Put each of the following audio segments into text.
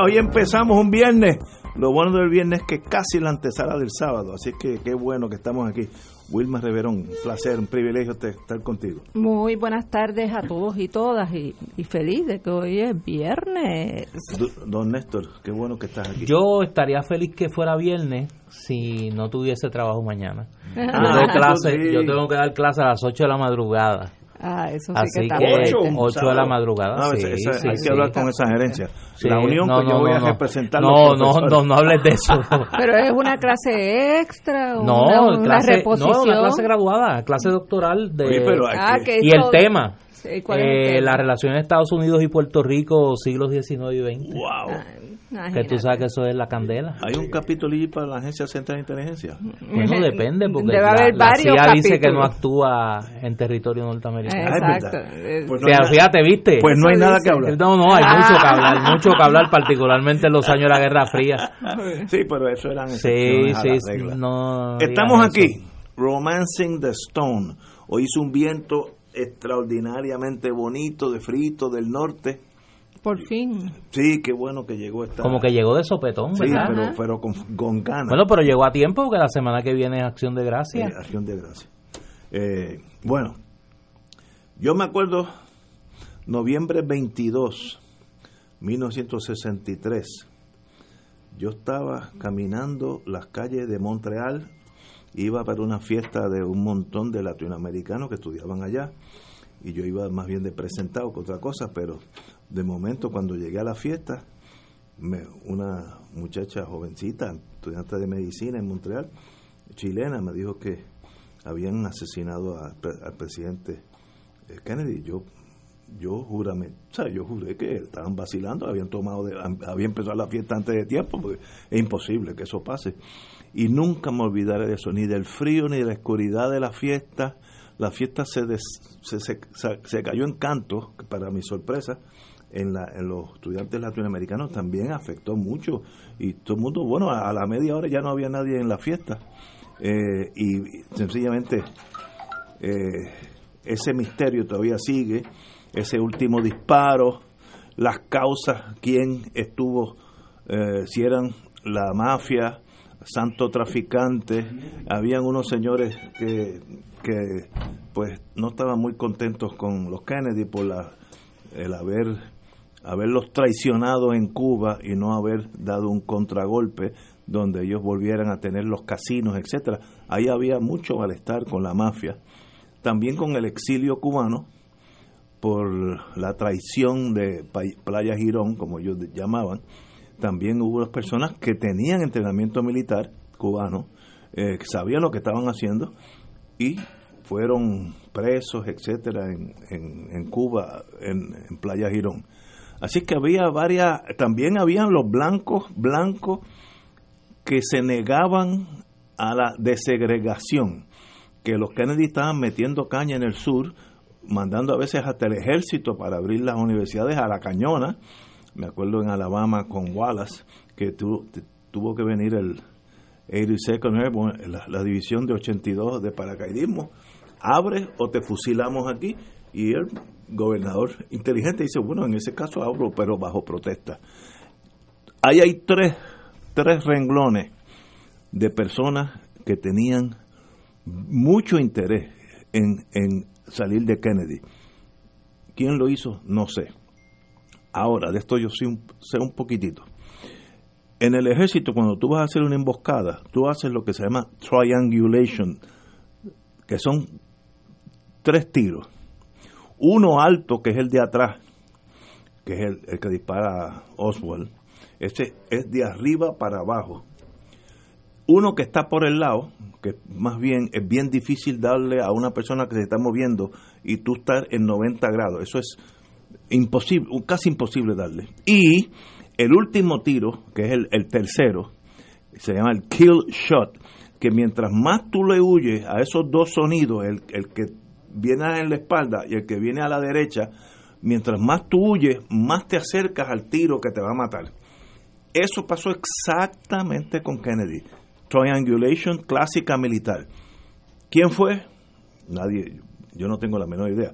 Hoy empezamos un viernes. Lo bueno del viernes es que casi la antesala del sábado, así que qué bueno que estamos aquí. Wilma Reverón, un placer, un privilegio estar contigo. Muy buenas tardes a todos y todas y, y feliz de que hoy es viernes. Don Néstor, qué bueno que estás aquí. Yo estaría feliz que fuera viernes si no tuviese trabajo mañana. Yo, Ah, doy clase, sí. yo tengo que dar clase a las 8 de la madrugada. Ah, eso sí Así que está que fuerte. 8 de la madrugada. Sí, esa- sí, hay sí. que hablar con esa gerencia. Sí, la unión no, que yo no, voy no, a no. representar. No, no, no, no hables de eso. Pero es una clase extra, o No, una, una clase, reposición. no, una clase graduada, clase doctoral de Oye, pero Ah, que- y el tema, Sí, ¿cuál es el eh, tema? la relación de Estados Unidos y Puerto Rico siglos XIX y XX. Wow. Que Imagínate. tú sabes que eso es la candela. Hay un capítulo allí para la Agencia Central de Inteligencia. Bueno, depende, porque Debe la, haber la varios CIA dice que no capítulos. actúa en territorio norteamericano. Ah, Exacto. Eh, Pues O sea, hay fíjate, ¿viste? Pues no hay nada que hablar. No, no, hay mucho que hablar, mucho que hablar, particularmente en los años de la Guerra Fría. Sí, pero eso eran Sí, excepciones a sí, la sí, regla. no. Estamos aquí, eso. Romancing the Stone. Hoy hizo un viento extraordinariamente bonito de frito del norte. Por fin. Sí, qué bueno que llegó esta. Como que llegó de sopetón, Sí, ¿verdad? pero, pero con, con ganas. Bueno, pero llegó a tiempo porque la semana que viene es Acción de Eh, Gracias. acción de gracias. Eh, bueno, yo me acuerdo, noviembre 22, 1963, yo estaba caminando las calles de Montreal, iba para una fiesta de un montón de latinoamericanos que estudiaban allá, y yo iba más bien de presentado que otra cosa, pero de momento cuando llegué a la fiesta, me- una muchacha jovencita, estudiante de medicina en Montreal, chilena, me dijo que habían asesinado al presidente eh, Kennedy. Yo yo jurame, o sea, yo juré que estaban vacilando, habían tomado, de, había empezado la fiesta antes de tiempo, porque es imposible que eso pase. Y nunca me olvidaré de eso, ni del frío, ni de la oscuridad de la fiesta. La fiesta se, des- se, se, se- cayó en canto, para mi sorpresa, en, la, en los estudiantes latinoamericanos también afectó mucho. Y todo el mundo, bueno, a, a la media hora ya no había nadie en la fiesta. Eh, y, sencillamente eh, ese misterio todavía sigue, ese último disparo, las causas, quién estuvo, eh, si eran la mafia, santo traficante, habían unos señores que, que pues no estaban muy contentos con los Kennedy por la, el haber haberlos traicionado en Cuba y no haber dado un contragolpe donde ellos volvieran a tener los casinos, etcétera. Ahí había mucho malestar con la mafia, también con el exilio cubano por la traición de Playa Girón, como ellos llamaban. También hubo personas que tenían entrenamiento militar cubano, eh, sabían lo que estaban haciendo y fueron presos, etcétera, en, en, Cuba, en Playa Girón. Así que había varias, también habían los blancos, blancos que se negaban a la desegregación, que los Kennedy estaban metiendo caña en el sur, mandando a veces hasta el ejército para abrir las universidades a la cañona. Me acuerdo en Alabama con Wallace, que tuvo que venir el 82nd Airborne, la, la división de 82 de paracaidismo, abre o te fusilamos aquí. Y el gobernador inteligente dice, bueno, en ese caso abro, pero bajo protesta. Ahí hay tres, tres renglones de personas que tenían mucho interés en, en salir de Kennedy. ¿Quién lo hizo? No sé. Ahora, de esto yo sé un, sé un poquitito. En el ejército, cuando tú vas a hacer una emboscada, tú haces lo que se llama triangulation, que son tres tiros. Uno alto, que es el de atrás, que es el, que dispara Oswald. Ese es de arriba para abajo. Uno que está por el lado, que más bien es bien difícil darle a una persona que se está moviendo y tú estás en 90 grados. Eso es imposible, casi imposible darle. Y el último tiro, que es el, el tercero, se llama el kill shot, que mientras más tú le huyes a esos dos sonidos, el, el que viene en la espalda y el que viene a la derecha, mientras más tú huyes, más te acercas al tiro que te va a matar. Eso pasó exactamente con Kennedy. Triangulation clásica militar. ¿Quién fue? Nadie, yo no tengo la menor idea.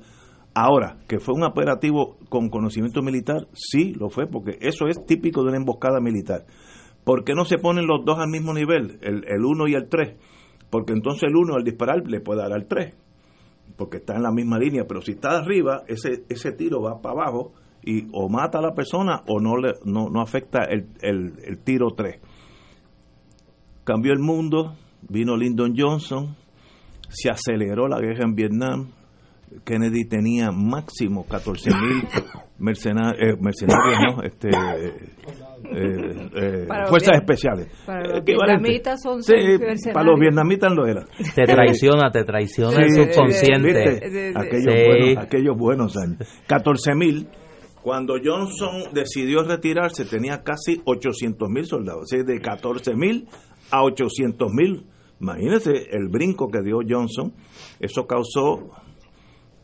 Ahora, que fue un operativo con conocimiento militar, sí lo fue, porque eso es típico de una emboscada militar. ¿Por qué no se ponen los dos al mismo nivel, el 1 y el 3? Porque entonces el 1 al disparar le puede dar al 3, porque está en la misma línea, pero si está arriba, ese, ese tiro va para abajo y o mata a la persona o no, le, no, no afecta el, el, el tiro 3 cambió el mundo, vino Lyndon Johnson, se aceleró la guerra en Vietnam, Kennedy tenía máximo 14 mil mercenarios, eh, mercenarios ¿no? este, eh, eh, fuerzas especiales. Para los vietnamitas son sí, para los vietnamitas lo era. Te traiciona, te traiciona Sí, el subconsciente. ¿viste? Aquellos, Sí. buenos, aquellos buenos años. 14 mil. Cuando Johnson decidió retirarse tenía casi 800 mil soldados. O sea, de 14 mil a 800 mil. Imagínense el brinco que dio Johnson. Eso causó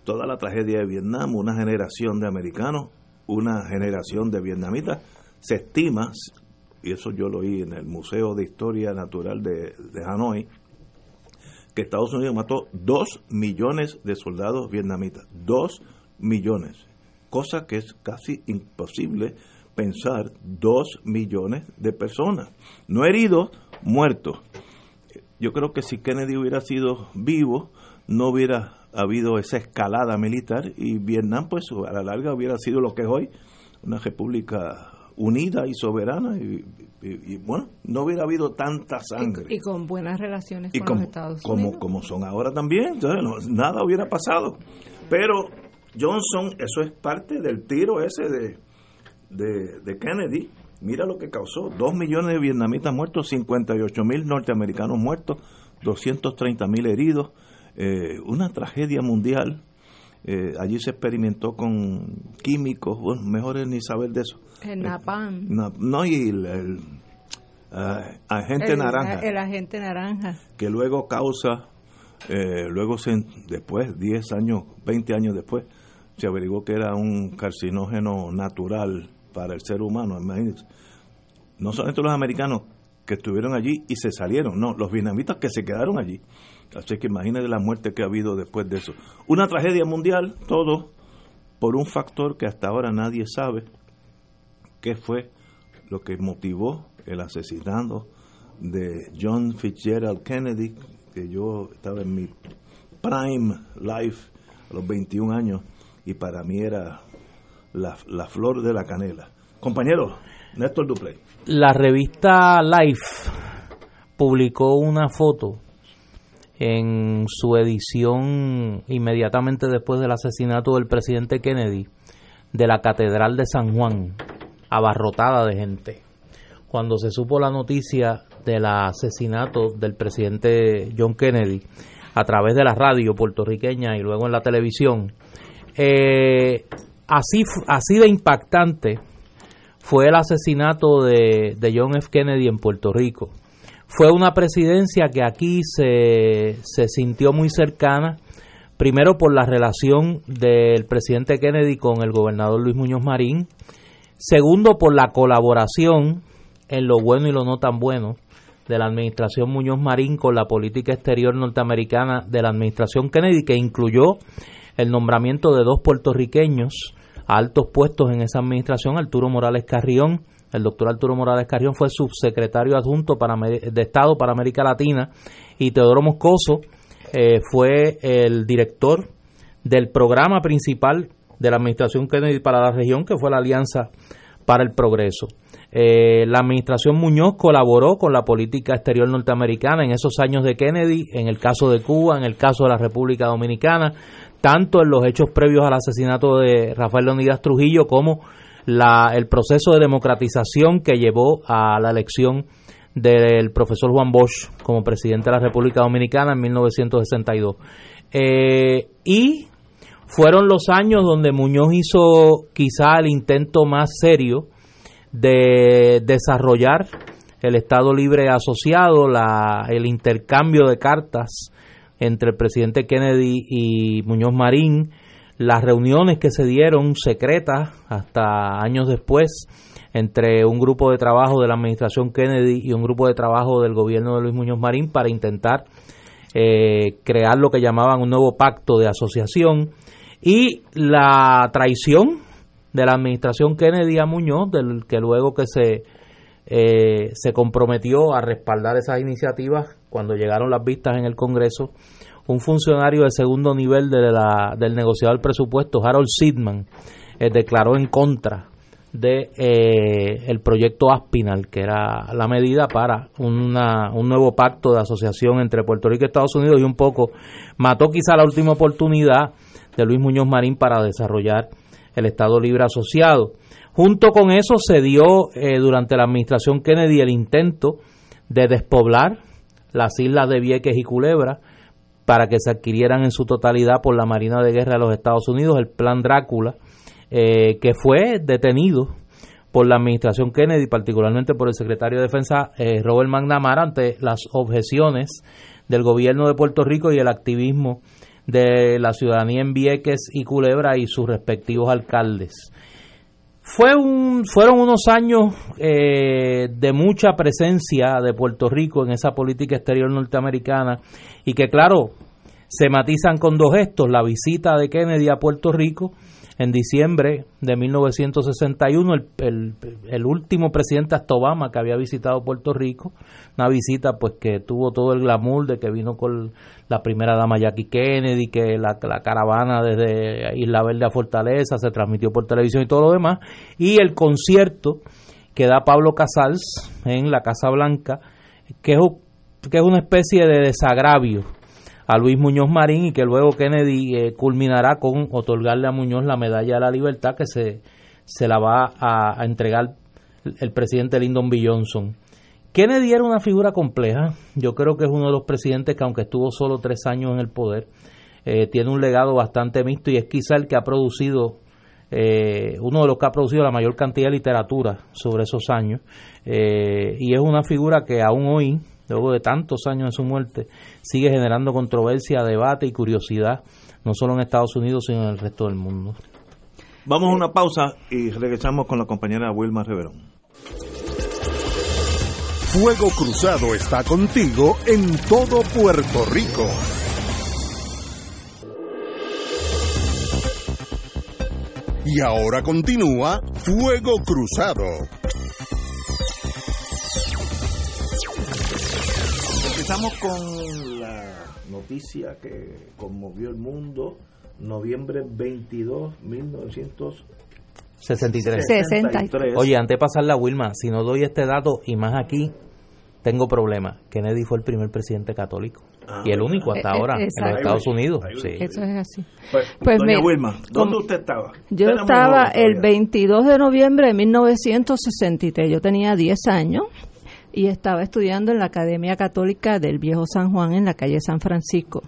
toda la tragedia de Vietnam, una generación de americanos, una generación de vietnamitas. Se estima, y eso yo lo oí en el Museo de Historia Natural de, Hanoi, que Estados Unidos mató 2 millones de soldados vietnamitas. 2 millones. Cosa que es casi imposible pensar 2 millones de personas. No heridos, muertos. Yo creo que si Kennedy hubiera sido vivo, no hubiera habido esa escalada militar y Vietnam, pues a la larga hubiera sido lo que es hoy, una república unida y soberana y, y- y, bueno, no hubiera habido tanta sangre Y, y con buenas relaciones con como, los Estados como, Unidos. como son ahora también, entonces no- nada hubiera pasado. Pero Johnson, eso es parte del tiro ese de, de, de Kennedy. Mira lo que causó, 2 millones de vietnamitas muertos, 58 mil norteamericanos muertos, 230 mil heridos, eh, una tragedia mundial. Eh, allí se experimentó con químicos, bueno, mejor es ni saber de eso. El Napalm. No, no, y el, el, ah, agente el, naranja El agente naranja. que luego causa, eh, luego se, después, 10 años, 20 años después, se averiguó que era un carcinógeno natural para el ser humano, imagínense. No solamente los americanos que estuvieron allí y se salieron, no, los vietnamitas que se quedaron allí. Así que imagínense la muerte que ha habido después de eso. Una tragedia mundial, todo por un factor que hasta ahora nadie sabe qué fue lo que motivó el asesinato de John Fitzgerald Kennedy, que yo estaba en mi prime life a los 21 años y para mí era la, la flor de la canela. Compañero, Néstor Duplay. La revista Life publicó una foto en su edición inmediatamente después del asesinato del presidente Kennedy de la Catedral de San Juan, abarrotada de gente. Cuando se supo la noticia del asesinato del presidente John Kennedy a través de la radio puertorriqueña y luego en la televisión, eh, así, así de impactante fue el asesinato de, de John F. Kennedy en Puerto Rico. Fue una presidencia que aquí se, se sintió muy cercana, primero por la relación del presidente Kennedy con el gobernador Luis Muñoz Marín, segundo por la colaboración en lo bueno y lo no tan bueno de la administración Muñoz Marín con la política exterior norteamericana de la administración Kennedy, que incluyó el nombramiento de dos puertorriqueños a altos puestos en esa administración, Arturo Morales Carrión, el doctor Arturo Morales Carrión fue subsecretario adjunto de Estado para América Latina y Teodoro Moscoso eh, fue el director del programa principal de la administración Kennedy para la región, que fue la Alianza para el Progreso. Eh, la administración Muñoz colaboró con la política exterior norteamericana en esos años de Kennedy, en el caso de Cuba, en el caso de la República Dominicana, tanto en los hechos previos al asesinato de Rafael Leonidas Trujillo como la, el proceso de democratización que llevó a la elección del profesor Juan Bosch como presidente de la República Dominicana en 1962. Eh, y fueron los años donde Muñoz hizo quizá el intento más serio de desarrollar el Estado Libre Asociado, la, el intercambio de cartas entre el presidente Kennedy y Muñoz Marín, las reuniones que se dieron secretas hasta años después entre un grupo de trabajo de la administración Kennedy y un grupo de trabajo del gobierno de Luis Muñoz Marín para intentar eh, crear lo que llamaban un nuevo pacto de asociación. Y la traición de la administración Kennedy a Muñoz, del que luego que se eh, se comprometió a respaldar esas iniciativas cuando llegaron las vistas en el Congreso, un funcionario de segundo nivel de la, del negociador del presupuesto, Harold Sidman, eh, declaró en contra de eh, el proyecto Aspinal, que era la medida para una, un nuevo pacto de asociación entre Puerto Rico y Estados Unidos y un poco mató quizá la última oportunidad de Luis Muñoz Marín para desarrollar el Estado Libre Asociado. Junto con eso se dio eh, durante la administración Kennedy el intento de despoblar las islas de Vieques y Culebra para que se adquirieran en su totalidad por la Marina de Guerra de los Estados Unidos, el Plan Drácula, eh, que fue detenido por la administración Kennedy, particularmente por el secretario de Defensa eh, Robert McNamara, ante las objeciones del gobierno de Puerto Rico y el activismo de la ciudadanía en Vieques y Culebra y sus respectivos alcaldes. Fue un, fueron unos años eh, de mucha presencia de Puerto Rico en esa política exterior norteamericana y que claro, se matizan con dos gestos, la visita de Kennedy a Puerto Rico en diciembre de 1961, el, el, el, último presidente hasta Obama que había visitado Puerto Rico, una visita pues que tuvo todo el glamour de que vino con la primera dama Jackie Kennedy, que la, la caravana desde Isla Verde a Fortaleza se transmitió por televisión y todo lo demás, y el concierto que da Pablo Casals en la Casa Blanca, que es, que es una especie de desagravio a Luis Muñoz Marín y que luego Kennedy eh, culminará con otorgarle a Muñoz la medalla de la libertad que se, se la va a, entregar el presidente Lyndon B. Johnson. Kennedy era una figura compleja, yo creo que es uno de los presidentes que aunque estuvo solo tres años en el poder, eh, tiene un legado bastante mixto y es quizá el que ha producido, eh, uno de los que ha producido la mayor cantidad de literatura sobre esos años eh, y es una figura que aún hoy, luego de tantos años de su muerte, sigue generando controversia, debate y curiosidad, no solo en Estados Unidos, sino en el resto del mundo. Vamos a una pausa y regresamos con la compañera Wilma Reverón. Fuego Cruzado está contigo en todo Puerto Rico. Y ahora continúa Fuego Cruzado. Empezamos con la noticia que conmovió el mundo. Noviembre 22, 1900. 63. 63. Oye, antes de pasar la Wilma, si no doy este dato y más aquí, tengo problema. Kennedy fue el primer presidente católico ah, y el único hasta eh, ahora en los Estados Unidos. Sí. Eso es así. Pues, pues doña me, Wilma, ¿dónde usted estaba? Yo estaba el 22 de noviembre de 1963. Yo tenía 10 años y estaba estudiando en la Academia Católica del Viejo San Juan en la calle San Francisco,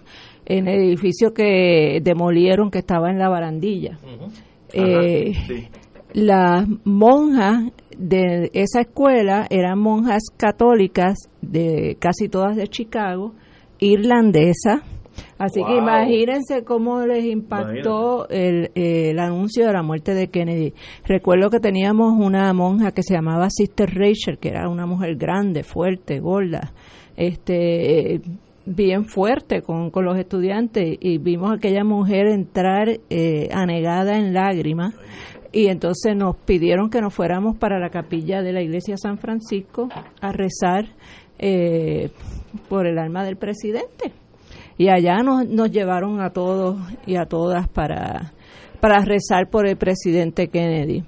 en el edificio que demolieron que estaba en la barandilla. Uh -huh. eh, Ajá, sí. Las monjas de esa escuela eran monjas católicas de casi todas de Chicago, irlandesas. Así wow. que imagínense cómo les impactó el, el, anuncio de la muerte de Kennedy. Recuerdo que teníamos una monja que se llamaba Sister Rachel, que era una mujer grande, fuerte, gorda, este, bien fuerte con, con los estudiantes y vimos a aquella mujer entrar eh, anegada en lágrimas y entonces nos pidieron que nos fuéramos para la capilla de la iglesia San Francisco a rezar eh, por el alma del presidente. Y allá nos, nos llevaron a todos y a todas para, para rezar por el presidente Kennedy.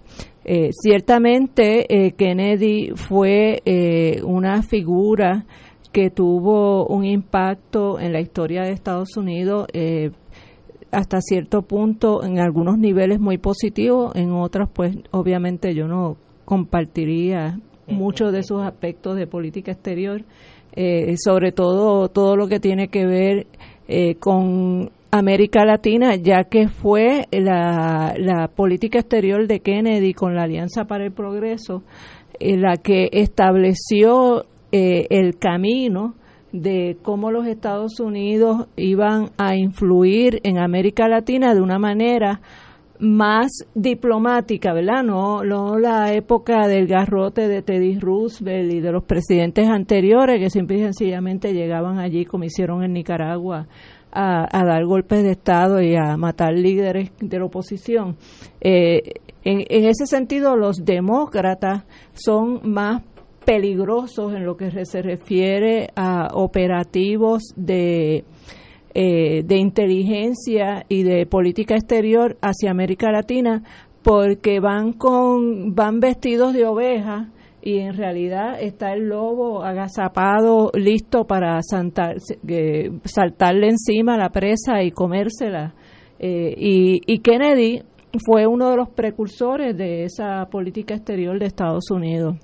Eh, ciertamente eh, Kennedy fue eh, una figura que tuvo un impacto en la historia de Estados Unidos hasta cierto punto en algunos niveles muy positivos, en otros pues obviamente yo no compartiría muchos de sus aspectos de política exterior, sobre todo todo lo que tiene que ver con América Latina, ya que fue la, la, política exterior de Kennedy con la Alianza para el Progreso eh, la que estableció eh, el camino de cómo los Estados Unidos iban a influir en América Latina de una manera más diplomática, ¿verdad? No, no la época del garrote de Teddy Roosevelt y de los presidentes anteriores que simple y sencillamente llegaban allí como hicieron en Nicaragua a, dar golpes de Estado y a matar líderes de la oposición. Eh, en, ese sentido, los demócratas son más peligrosos en lo que se refiere a operativos de, eh, de inteligencia y de política exterior hacia América Latina porque van con van vestidos de oveja y en realidad está el lobo agazapado, listo para eh, saltarle encima la presa y comérsela. Eh, y, Kennedy fue uno de los precursores de esa política exterior de Estados Unidos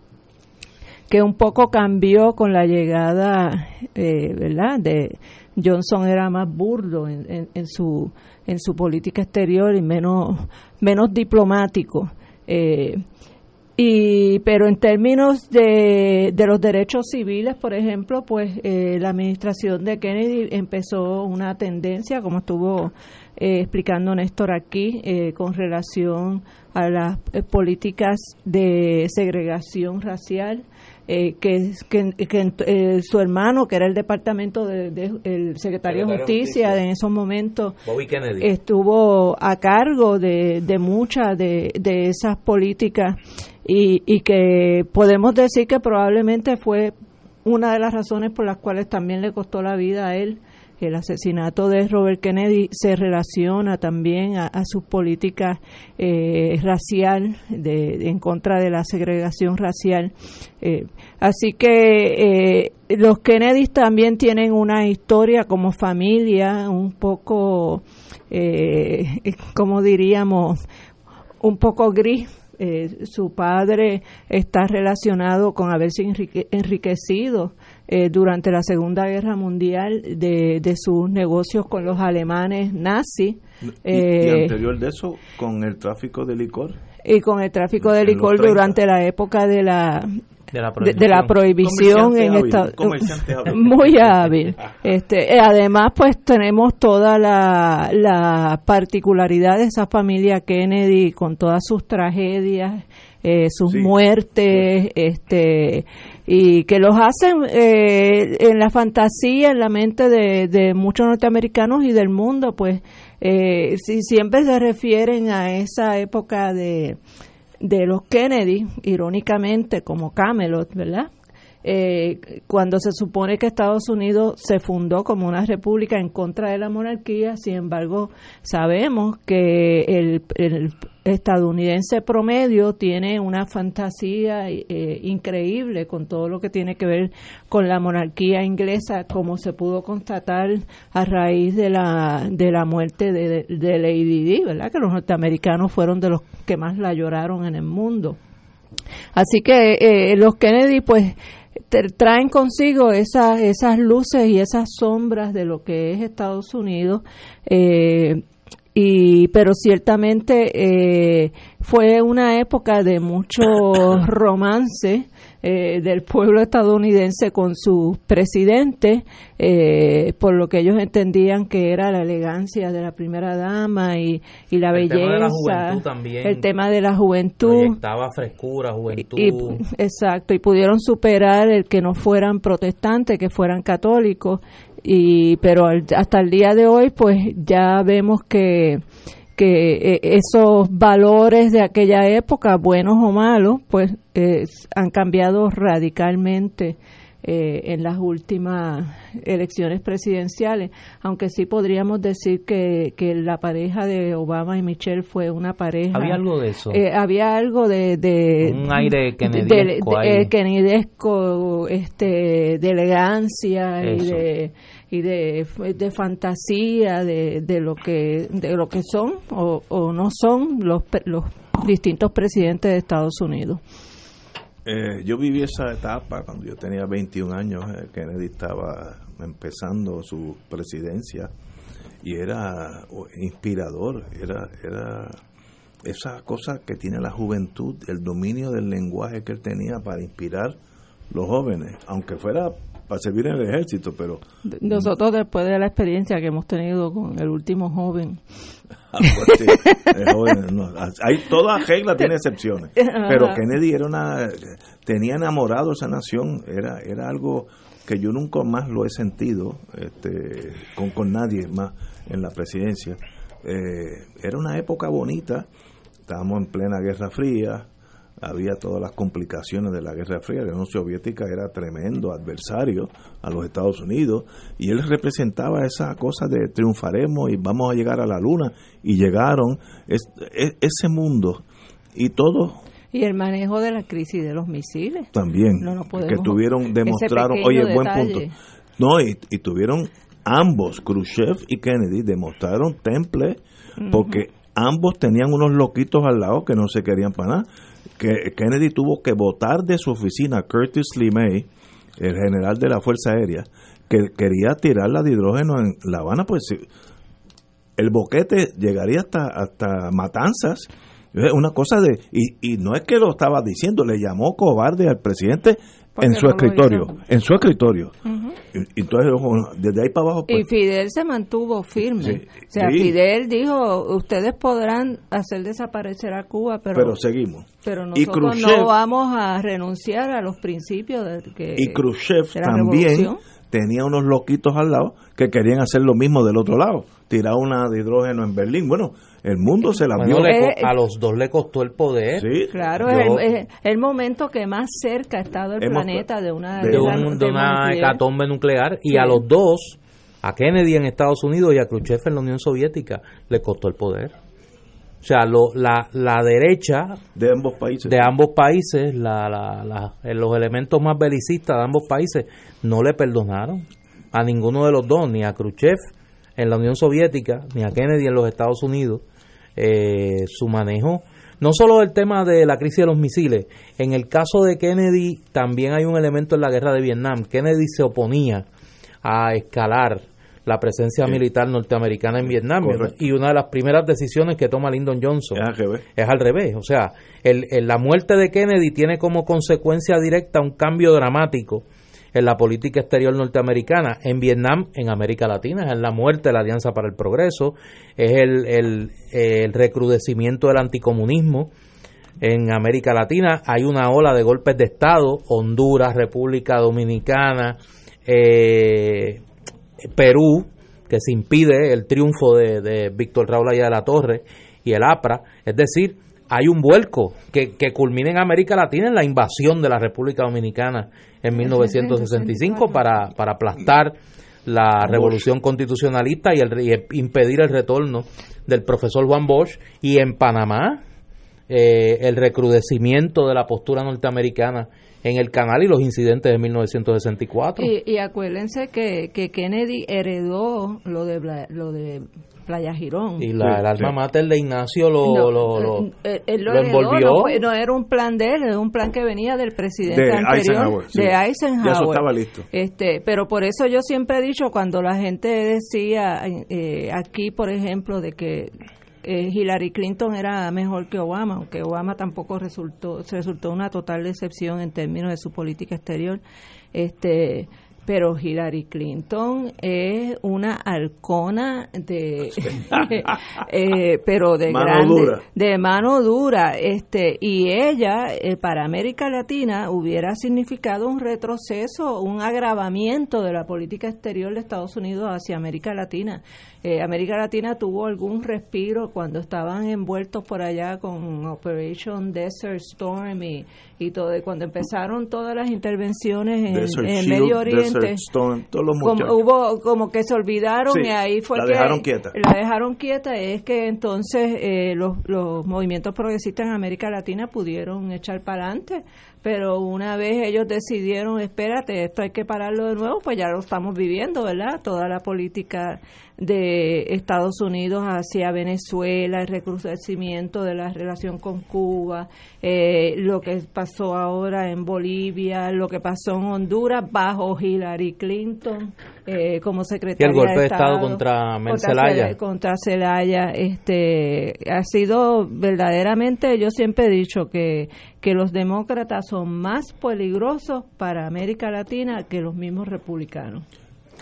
que un poco cambió con la llegada, eh, ¿verdad? De Johnson era más burdo en, en, su en su política exterior y menos diplomático. Eh, y, pero en términos de, de los derechos civiles, por ejemplo, pues eh, la administración de Kennedy empezó una tendencia, como estuvo eh, explicando Néstor aquí, eh, con relación a las políticas de segregación racial, que, que, su hermano, que era el departamento del el secretario de Justicia, en esos momentos, estuvo a cargo de, de muchas de, de esas políticas y, y que podemos decir que probablemente fue una de las razones por las cuales también le costó la vida a él. El asesinato de Robert Kennedy se relaciona también a, sus políticas eh, racial, de, en contra de la segregación racial. Eh, así que eh, los Kennedy también tienen una historia como familia un poco, eh, como diríamos, un poco gris su padre está relacionado con haberse enriquecido eh, durante la Segunda Guerra Mundial de, de, sus negocios con los alemanes nazis. ¿Y, eh, anterior de eso, con el tráfico de licor? Y con el tráfico de licor durante la época de la de la prohibición, en esta, muy hábil este eh, además pues tenemos toda la, la particularidad de esa familia Kennedy con todas sus tragedias eh, sus muertes este y que los hacen eh, en la fantasía en la mente de, de muchos norteamericanos y del mundo pues si siempre se refieren a esa época de de los Kennedy, irónicamente como Camelot, ¿verdad? Eh, cuando se supone que Estados Unidos se fundó como una república en contra de la monarquía, sin embargo, sabemos que el, estadounidense promedio tiene una fantasía eh, increíble con todo lo que tiene que ver con la monarquía inglesa, como se pudo constatar a raíz de la, de la muerte de, de Lady Di, ¿verdad? Que los norteamericanos fueron de los que más la lloraron en el mundo. Así que eh, los Kennedy, pues, traen consigo esas, esas luces y esas sombras de lo que es Estados Unidos. Eh, y pero ciertamente eh, fue una época de mucho romance eh, del pueblo estadounidense con su presidente, eh, por lo que ellos entendían que era la elegancia de la primera dama y, y la el belleza, también. el tema de la juventud, estaba frescura, juventud, exacto, y pudieron superar el que no fueran protestantes, que fueran católicos, y pero hasta el día de hoy, pues ya vemos que que eh, esos valores de aquella época, buenos o malos, pues han cambiado radicalmente eh, en las últimas elecciones presidenciales, aunque sí podríamos decir que, que la pareja de Obama y Michelle fue una pareja. Había algo de eso. Eh, había algo de. de Un aire kennedyesco de, de, kennedyesco, este, de elegancia y de y de, de fantasía de, de lo que de lo que son o, o no son los, los distintos presidentes de Estados Unidos. Eh, yo viví esa etapa cuando yo tenía 21 años, eh, Kennedy estaba empezando su presidencia y era inspirador, era, era esa cosa que tiene la juventud, el dominio del lenguaje que él tenía para inspirar los jóvenes, aunque fuera para servir en el ejército, pero... Nosotros después de la experiencia que hemos tenido con el último joven... Ah, pues hay, toda regla tiene excepciones, pero Kennedy era una... tenía enamorado esa nación, era, era algo que yo nunca más lo he sentido este, con, con nadie más en la presidencia. Eh, era una época bonita, estábamos en plena Guerra Fría, había todas las complicaciones de la Guerra Fría. La Unión Soviética era tremendo adversario a los Estados Unidos y él representaba esa cosa de triunfaremos y vamos a llegar a la luna. Y llegaron ese mundo y todo y el manejo de la crisis de los misiles. También que tuvieron demostraron oye buen punto. no y, tuvieron ambos Khrushchev y Kennedy demostraron temple porque ambos tenían unos loquitos al lado que no se querían para nada que Kennedy tuvo que votar de su oficina Curtis LeMay, el general de la Fuerza Aérea, que quería tirar la de hidrógeno en La Habana, pues el boquete llegaría hasta, hasta matanzas. Una cosa de. Y, y no es que lo estaba diciendo, le llamó cobarde al presidente en su, escritorio, en su escritorio, Entonces, desde ahí para abajo. y pues, Fidel se mantuvo firme. o sea, Fidel dijo: Ustedes podrán hacer desaparecer a Cuba, pero, pero seguimos. Pero nosotros no vamos a renunciar a los principios de que. Y Khrushchev también tenía unos loquitos al lado que querían hacer lo mismo del otro lado, tirar una de hidrógeno en Berlín. Bueno, el mundo se la vio. a los dos le costó el poder. Sí, claro, es el, momento que más cerca ha estado el planeta de una, de, una hecatombe nuclear y a los dos, a Kennedy en Estados Unidos y a Khrushchev en la Unión Soviética, le costó el poder. O sea, lo, la, la derecha de ambos países, de ambos países la, la, los elementos más belicistas de ambos países no le perdonaron a ninguno de los dos, ni a Khrushchev en la Unión Soviética, ni a Kennedy en los Estados Unidos, eh, su manejo. No solo el tema de la crisis de los misiles, en el caso de Kennedy también hay un elemento en la guerra de Vietnam. Kennedy se oponía a escalar la presencia militar norteamericana en Vietnam. Y una de las primeras decisiones que toma Lyndon Johnson es al revés. O sea, el, la muerte de Kennedy tiene como consecuencia directa un cambio dramático en la política exterior norteamericana, en Vietnam, en América Latina, es la muerte de la Alianza para el Progreso, es el, el, recrudecimiento del anticomunismo en América Latina, hay una ola de golpes de Estado, Honduras, República Dominicana, eh, Perú, que se impide el triunfo de, Víctor Raúl Allá de la Torre y el APRA. Es decir, hay un vuelco que, que culmina en América Latina en la invasión de la República Dominicana en 1965 para, para aplastar la revolución constitucionalista y, el, impedir el retorno del profesor Juan Bosch. Y en Panamá eh, el recrudecimiento de la postura norteamericana en el canal y los incidentes de 1964. Y, y acuérdense que, que Kennedy heredó lo de, lo de Playa Girón. Y la, el alma mater de Ignacio lo, lo, lo, eh, envolvió. No, era un plan de él, era un plan que venía del presidente anterior, de Eisenhower. eso estaba listo. Este, pero por eso yo siempre he dicho, cuando la gente decía eh, aquí, por ejemplo, de que eh, Hillary Clinton era mejor que Obama, aunque Obama tampoco resultó resultó una total decepción en términos de su política exterior. Este, pero Hillary Clinton es una halcona de eh, pero de grande de mano dura. Este y ella eh, para América Latina hubiera significado un retroceso un agravamiento de la política exterior de Estados Unidos hacia América Latina eh, América Latina tuvo algún respiro cuando estaban envueltos por allá con Operation Desert Storm y, y todo cuando empezaron todas las intervenciones en, en Medio Oriente como, hubo como que se olvidaron y ahí fue la dejaron quieta. La dejaron quieta, es que entonces eh, los, los movimientos progresistas en América Latina pudieron echar para adelante, pero una vez ellos decidieron, espérate, esto hay que pararlo de nuevo, pues ya lo estamos viviendo, ¿verdad? Toda la política de Estados Unidos hacia Venezuela, el recrudecimiento de la relación con Cuba, eh, lo que pasó ahora en Bolivia, lo que pasó en Honduras bajo Hillary Clinton eh, como secretaria y el golpe de Estado, contra Celaya. Contra Celaya, este, ha sido verdaderamente, yo siempre he dicho que, que los demócratas son más peligrosos para América Latina que los mismos republicanos.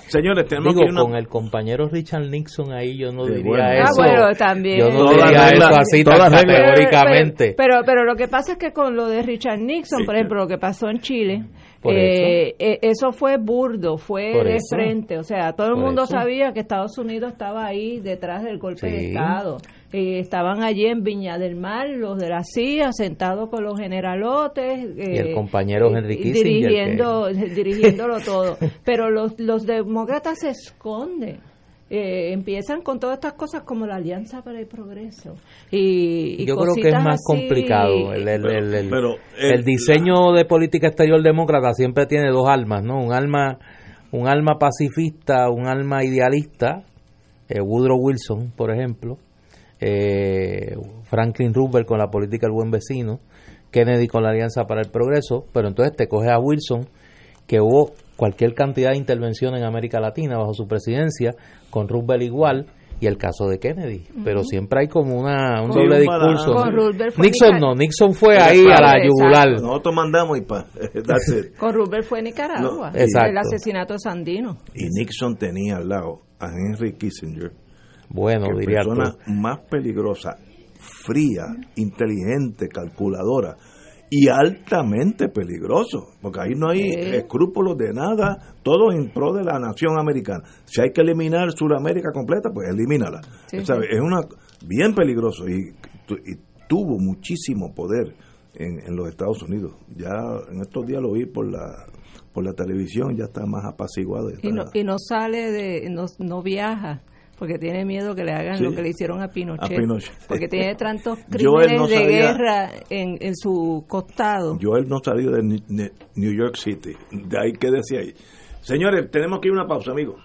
Señores, tenemos que con el compañero Richard Nixon ahí yo no diría eso. Ah, bueno, también. Yo no diría eso así tan categóricamente. Pero, pero, lo que pasa es que con lo de Richard Nixon, por ejemplo, lo que pasó en Chile, eh, eh, eso. fue burdo, fue de frente. O sea, todo el mundo sabía que Estados Unidos estaba ahí detrás del golpe de Estado estaban allí en Viña del Mar, los de la CIA, sentados con los generalotes. y el compañero eh, Henry Dirigiendo, Dirigiéndolo todo. Pero los, los demócratas se esconden. Eh, empiezan con todas estas cosas como la Alianza para el Progreso. Y, Yo creo que es más complicado. El, el, el, diseño de política exterior demócrata siempre tiene dos almas, ¿no? Un alma, un alma pacifista, un alma idealista. Eh, Woodrow Wilson, por ejemplo, eh, Franklin Roosevelt con la política del buen vecino, Kennedy con la Alianza para el Progreso, pero entonces te coge a Wilson, que hubo cualquier cantidad de intervención en América Latina bajo su presidencia, con Roosevelt igual, y el caso de Kennedy, pero siempre hay como una, un doble discurso. Nixon no, Nixon fue ahí a la yugular. Nosotros mandamos y pa, Con Roosevelt fue Nicaragua, el asesinato de Sandino. Y Nixon tenía al lado a Henry Kissinger, bueno, diría persona más peligrosa, fría, inteligente, calculadora y altamente peligroso, porque ahí no hay escrúpulos de nada, todo en pro de la nación americana. Si hay que eliminar Sudamérica completa, pues elimínala. Es una bien peligroso y, tuvo muchísimo poder en, los Estados Unidos. Ya en estos días lo vi por la por la televisión, ya está más apaciguado. Y, no, y no sale de, no, no viaja porque tiene miedo que le hagan lo que le hicieron a Pinochet, porque tiene tantos crímenes de guerra en, en, su costado. Yo él no salió de New York City, de ahí que decía ahí. Señores, tenemos que ir a una pausa, amigos.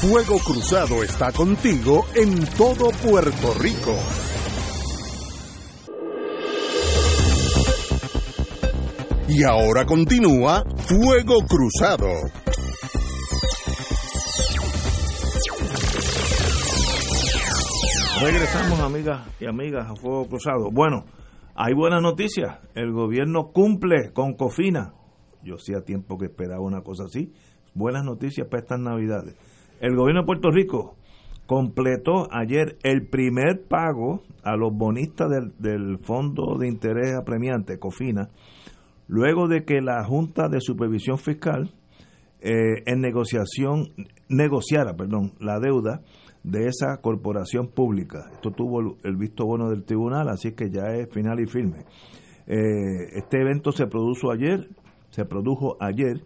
Fuego Cruzado está contigo en todo Puerto Rico. Y ahora continúa Fuego Cruzado. Regresamos, amigas y amigas, a Fuego Cruzado. Bueno, hay buenas noticias. El gobierno cumple con Cofina. Yo hacía tiempo que esperaba una cosa así. Buenas noticias para estas Navidades. El gobierno de Puerto Rico completó ayer el primer pago a los bonistas del, Fondo de Interés Apremiante, COFINA, luego de que la Junta de Supervisión Fiscal eh, en negociación negociara perdón, la deuda de esa corporación pública. Esto tuvo el visto bueno del tribunal, así que ya es final y firme. Eh, este evento se produjo ayer, se produjo ayer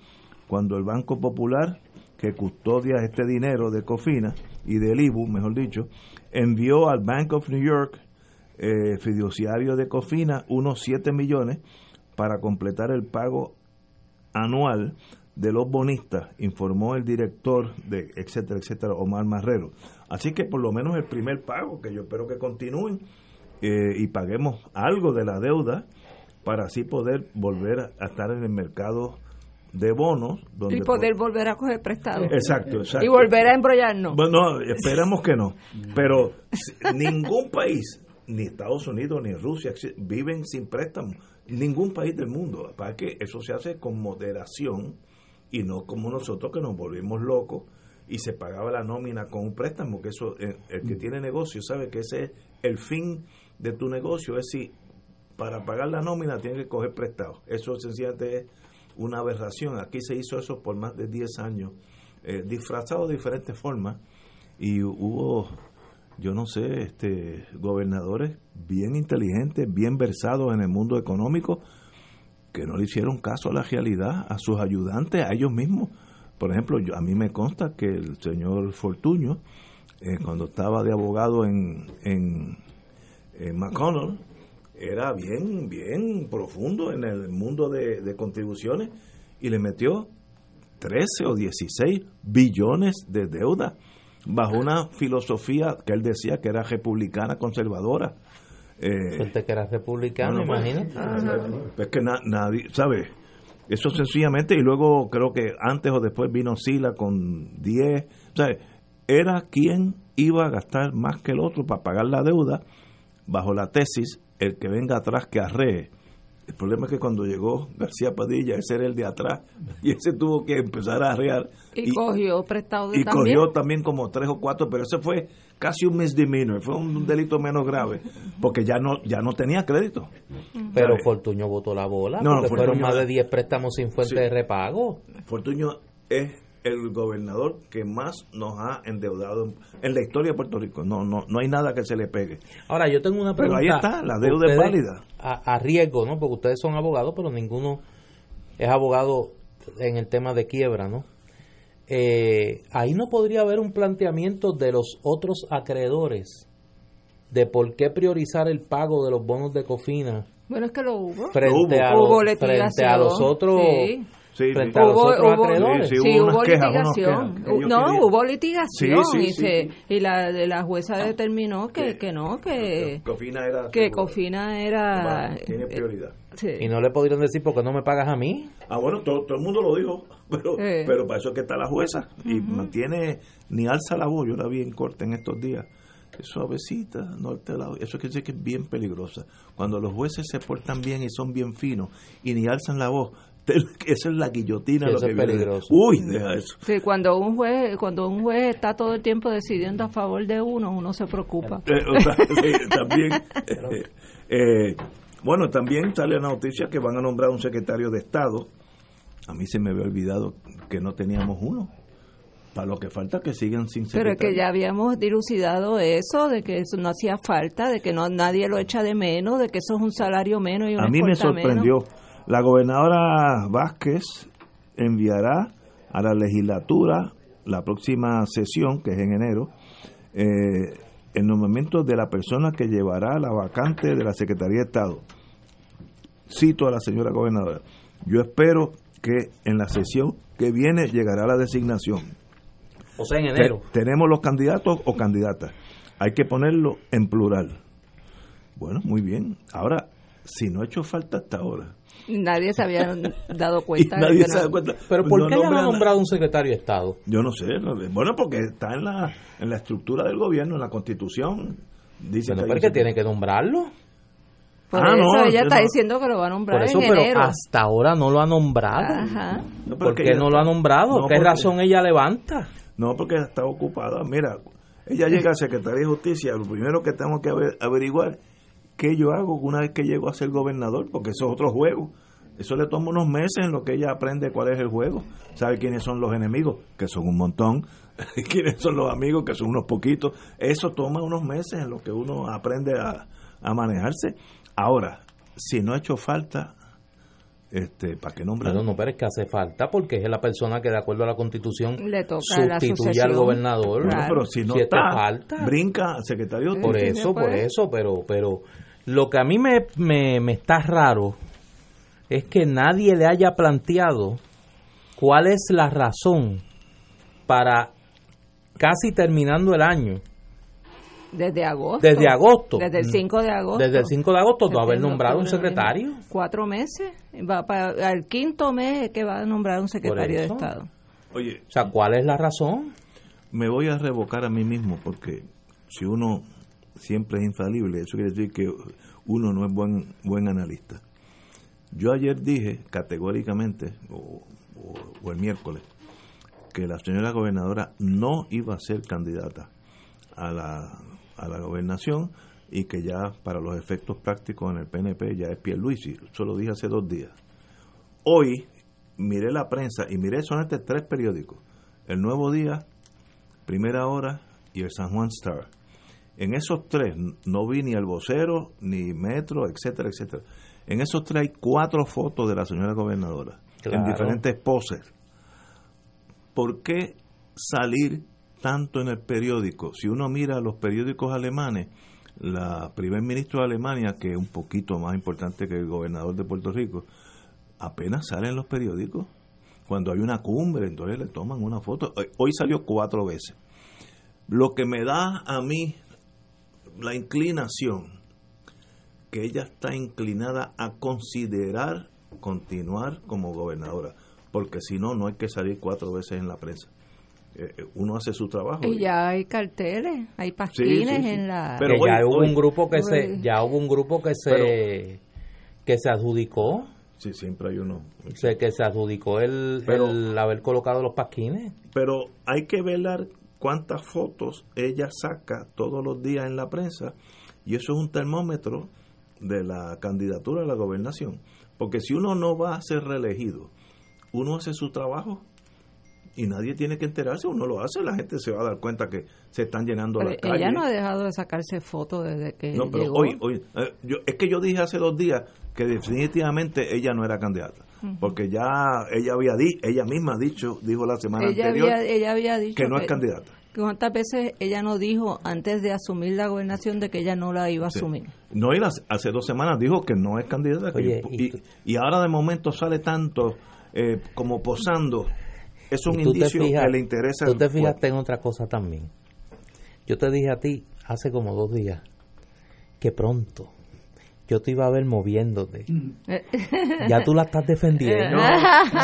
cuando el Banco Popular, que custodia este dinero de Cofina y del IBU, mejor dicho, envió al Bank of New York, eh, fiduciario de Cofina, unos 7 millones para completar el pago anual de los bonistas, informó el director de etcétera, etcétera, Omar Marrero. Así que por lo menos el primer pago, que yo espero que continúen eh, y paguemos algo de la deuda para así poder volver a estar en el mercado de bonos. Donde y poder volver a coger prestado. Exacto, exacto. Y volver a embrollarnos. Bueno, esperamos que no. Pero ningún país, ni Estados Unidos ni Rusia, viven sin préstamos. ningún país del mundo. Para que eso se hace con moderación y no como nosotros que nos volvimos locos y se pagaba la nómina con un préstamo, que eso eh, el que tiene negocio sabe que ese es el fin de tu negocio, es si para pagar la nómina tienes que coger prestado. Eso sencillamente es una aberración. Aquí se hizo eso por más de 10 años, eh, disfrazado de diferentes formas y hubo yo no sé, este gobernadores bien inteligentes, bien versados en el mundo económico que no le hicieron caso a la realidad, a sus ayudantes, a ellos mismos. Por ejemplo, yo, a mí me consta que el señor Fortuño, eh, cuando estaba de abogado en, en, McConnell, era bien, bien profundo en el mundo de, de contribuciones y le metió 13 o 16 billones de deuda bajo una filosofía que él decía que era republicana conservadora. Eh, que era republicano, pues, Es que nadie, ¿sabe? Eso sencillamente, y luego creo que antes o después vino Sila con 10. ¿sabe? Era quien iba a gastar más que el otro para pagar la deuda, bajo la tesis, el que venga atrás que arree. El problema es que cuando llegó García Padilla, ese era el de atrás, y ese tuvo que empezar a arrear. Y, cogió prestado Y cogió también como tres o cuatro, pero ese fue casi un misdemeanor, fue un delito menos grave, porque ya no ya no tenía crédito. Pero Fortuño votó la bola, no, porque fueron más de 10 préstamos sin fuente de repago. Fortuño es el gobernador que más nos ha endeudado en la historia de Puerto Rico. No, no, no hay nada que se le pegue. Ahora, yo tengo una pregunta. Pero ahí está, la deuda es válida. A, riesgo, ¿no? Porque ustedes son abogados, pero ninguno es abogado en el tema de quiebra, ¿no? Eh, ahí no podría haber un planteamiento de los otros acreedores de por qué priorizar el pago de los bonos de cofina. Bueno, es que lo hubo. Frente, a, los, frente a los otros Sí, frente a los otros acreedores. Sí, hubo, litigación. no, hubo litigación y, y la, la jueza determinó que, que no, que Cofina era, que Cofina era tiene prioridad. Y no le podrían decir por qué no me pagas a mí. Ah, bueno, todo, todo el mundo lo dijo, pero, pero para eso es que está la jueza y mantiene, ni alza la voz, yo la vi en corte en estos días suavecita, norte lado. Eso quiere decir que es bien peligrosa. Cuando los jueces se portan bien y son bien finos y ni alzan la voz, esa es la guillotina lo que es peligroso. Uy, deja eso. Sí, cuando un juez cuando un juez está todo el tiempo decidiendo a favor de uno, uno se preocupa. Eh, también eh, eh, bueno, también sale la noticia que van a nombrar un secretario de Estado. A mí se me había olvidado que no teníamos uno. Para lo que falta que sigan sin secretario. Pero es que ya habíamos dilucidado eso, de que eso no hacía falta, de que no nadie lo echa de menos, de que eso es un salario menos y una A mí me sorprendió. La gobernadora Vázquez enviará a la legislatura la próxima sesión, que es en enero, eh, el nombramiento de la persona que llevará la vacante de la Secretaría de Estado. Cito a la señora gobernadora. Yo espero que en la sesión que viene llegará la designación. O sea, en enero. tenemos los candidatos o candidatas. Hay que ponerlo en plural. Bueno, muy bien. Ahora, si no ha hecho falta hasta ahora, Nadie se había dado cuenta. nadie se da cuenta. Pero ¿por qué no ha nombrado un secretario de Estado? Yo no sé. Bueno, porque está en la, en la estructura del gobierno, en la constitución. Dice pero que, que tiene que nombrarlo. Por ah, eso no, ella está diciendo que lo va a nombrar eso, en pero hasta ahora no lo ha nombrado. Ajá. ¿Por qué no lo ha nombrado? ¿Qué razón ella levanta? No, porque está ocupada. Mira, ella llega a Secretaría de Justicia, lo primero que tengo que averiguar qué yo hago una vez que llego a ser gobernador, porque eso es otro juego. Eso le toma unos meses en lo que ella aprende cuál es el juego, sabe quiénes son los enemigos, que son un montón, quiénes son los amigos, que son unos poquitos. Eso toma unos meses en lo que uno aprende a, manejarse. Ahora, si no ha hecho falta, este, ¿para qué nombre? No, no, pero es que hace falta porque es la persona que de acuerdo a la constitución Le toca sustituye al gobernador. pero si no está, falta, brinca al secretario. Por eso, por eso, pero, pero lo que a mí me, me, está raro es que nadie le haya planteado cuál es la razón para casi terminando el año. Desde agosto. Desde agosto. Desde el 5 de agosto. Desde el 5 de agosto, no haber nombrado un secretario. Cuatro meses. Va para el quinto mes que va a nombrar un secretario de Estado. Oye. O sea, ¿cuál es la razón? Me voy a revocar a mí mismo porque si uno siempre es infalible. Eso quiere decir que uno no es buen, buen analista. Yo ayer dije categóricamente, o, el miércoles, que la señora gobernadora no iba a ser candidata a la, a la gobernación y que ya para los efectos prácticos en el PNP ya es Pierluisi. Eso lo dije hace dos días. Hoy miré la prensa y miré solamente tres periódicos. El Nuevo Día, Primera Hora y el San Juan Star. En esos tres no vi ni el vocero, ni metro, etcétera, etcétera. En esos tres hay cuatro fotos de la señora gobernadora en diferentes poses. ¿Por qué salir tanto en el periódico? Si uno mira los periódicos alemanes, la primer ministro de Alemania, que es un poquito más importante que el gobernador de Puerto Rico, apenas sale en los periódicos. Cuando hay una cumbre, entonces le toman una foto. Hoy salió cuatro veces. Lo que me da a mí la inclinación, que ella está inclinada a considerar continuar como gobernadora, porque si no, no hay que salir cuatro veces en la prensa. Eh, eh, uno hace su trabajo. Y ya hay carteles, hay pasquines en la... Pero ya hubo un grupo que se, ya hubo un grupo que se, que se adjudicó. Sí, siempre hay uno. que se adjudicó el, el haber colocado los pasquines. Pero hay que ver cuántas fotos ella saca todos los días en la prensa y eso es un termómetro de la candidatura a la gobernación. Porque si uno no va a ser reelegido, uno hace su trabajo y nadie tiene que enterarse, uno lo hace, la gente se va a dar cuenta que se están llenando las calles. Ella no ha dejado de sacarse fotos desde que No, pero hoy, hoy eh, yo, es que yo dije hace dos días que definitivamente ella no era candidata, porque ya ella había di, ella misma ha dicho, dijo la semana anterior, ella había dicho que no es candidata. ¿Cuántas veces ella no dijo antes de asumir la gobernación de que ella no la iba a asumir? No, y hace dos semanas dijo que no es candidata. y, y, ahora de momento sale tanto eh, como posando. Es un indicio que le interesa. Tú te fijaste en otra cosa también. Yo te dije a ti hace como dos días que pronto yo te iba a ver moviéndote. Mm. Ya tú la estás defendiendo.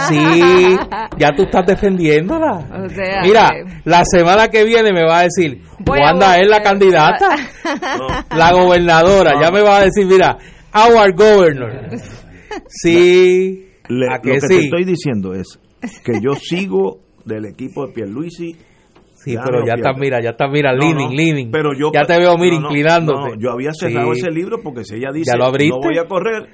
Sí, ya tú estás defendiéndola. Mira, la semana que viene me va a decir, Wanda es la candidata, la gobernadora. Ya me va a decir, mira, our governor. Sí, lo que, te estoy diciendo es que yo sigo del equipo de Pierluisi Sí, pero ya está, mira, ya está, mira, living, living. Pero yo, ya te veo, mira, inclinándote. yo había cerrado ese libro porque si ella dice, no voy a correr,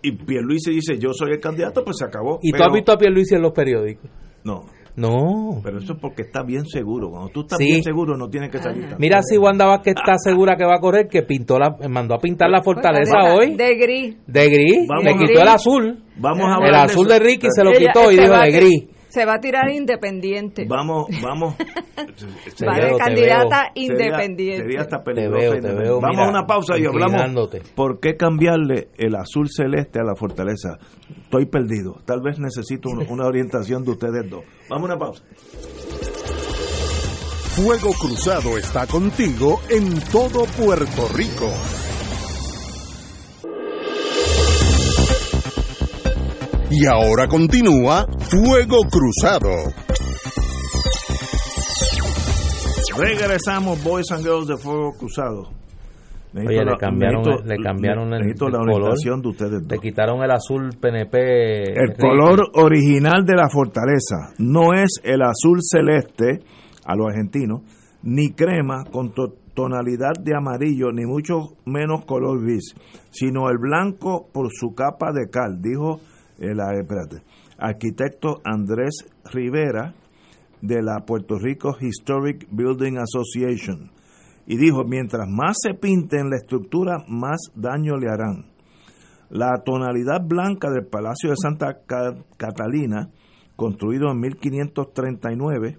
y Pierluisi dice, yo soy el candidato, pues se acabó. ¿Y tú has visto a Pierluisi en los periódicos? No. No. Pero eso es porque está bien seguro. Cuando tú estás bien seguro, no tienes que salir. Mira si Wanda Vázquez está segura que va a correr, que pintó la, mandó a pintar la fortaleza hoy. De gris. De gris. Le quitó el azul. Vamos a El azul de Ricky se lo quitó y dijo de gris se va a tirar independiente. Vamos, vamos. va de candidata independiente. Sería, hasta peligroso. vamos a una pausa y hablamos. ¿Por qué cambiarle el azul celeste a la fortaleza? Estoy perdido. Tal vez necesito una orientación de ustedes dos. Vamos a una pausa. Fuego Cruzado está contigo en todo Puerto Rico. Y ahora continúa Fuego Cruzado. Regresamos, Boys and Girls de Fuego Cruzado. Oye, le cambiaron, le cambiaron el, la color, de ustedes Le quitaron el azul PNP. El color original de la fortaleza no es el azul celeste a los argentinos, ni crema con tonalidad de amarillo, ni mucho menos color gris, sino el blanco por su capa de cal, dijo el arquitecto Andrés Rivera de la Puerto Rico Historic Building Association y dijo, mientras más se pinte en la estructura, más daño le harán. La tonalidad blanca del Palacio de Santa Catalina, construido en 1539,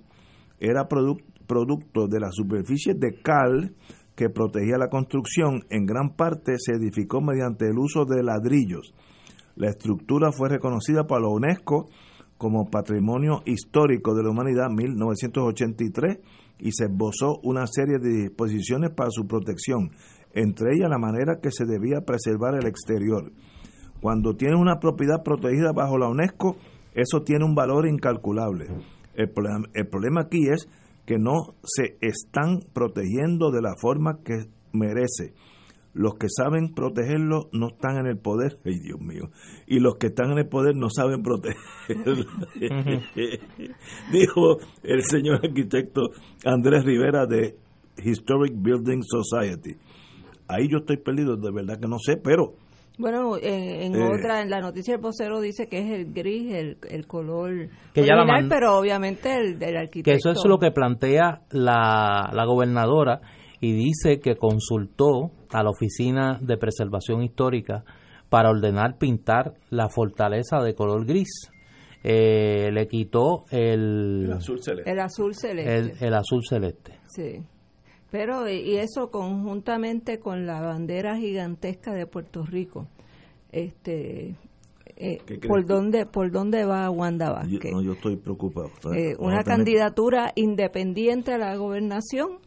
era producto de la superficie de cal que protegía la construcción. En gran parte se edificó mediante el uso de ladrillos la estructura fue reconocida por la UNESCO como Patrimonio Histórico de la Humanidad en 1983 y se esbozó una serie de disposiciones para su protección, entre ellas la manera que se debía preservar el exterior. Cuando tiene una propiedad protegida bajo la UNESCO, eso tiene un valor incalculable. El problema aquí es que no se están protegiendo de la forma que merece. Los que saben protegerlo no están en el poder, ay Dios mío, y los que están en el poder no saben protegerlo. Dijo el señor arquitecto Andrés Rivera de Historic Building Society. Ahí yo estoy perdido, de verdad que no sé, pero bueno, en, Eh. otra, en la noticia del vocero dice que es el gris, el, el color Que ya la original, man- pero obviamente el del arquitecto. que eso es lo que plantea la, la gobernadora y dice que consultó a la Oficina de Preservación Histórica para ordenar pintar la fortaleza de color gris. Eh, le quitó el, el azul celeste. El azul celeste. el, el azul celeste. Sí. Pero, y y eso conjuntamente con la bandera gigantesca de Puerto Rico. Este. eh, ¿Qué crees ¿por, dónde, ¿Por dónde va Wanda Yo, Vázquez? no, yo estoy preocupado. Eh, una tener- candidatura independiente a la gobernación,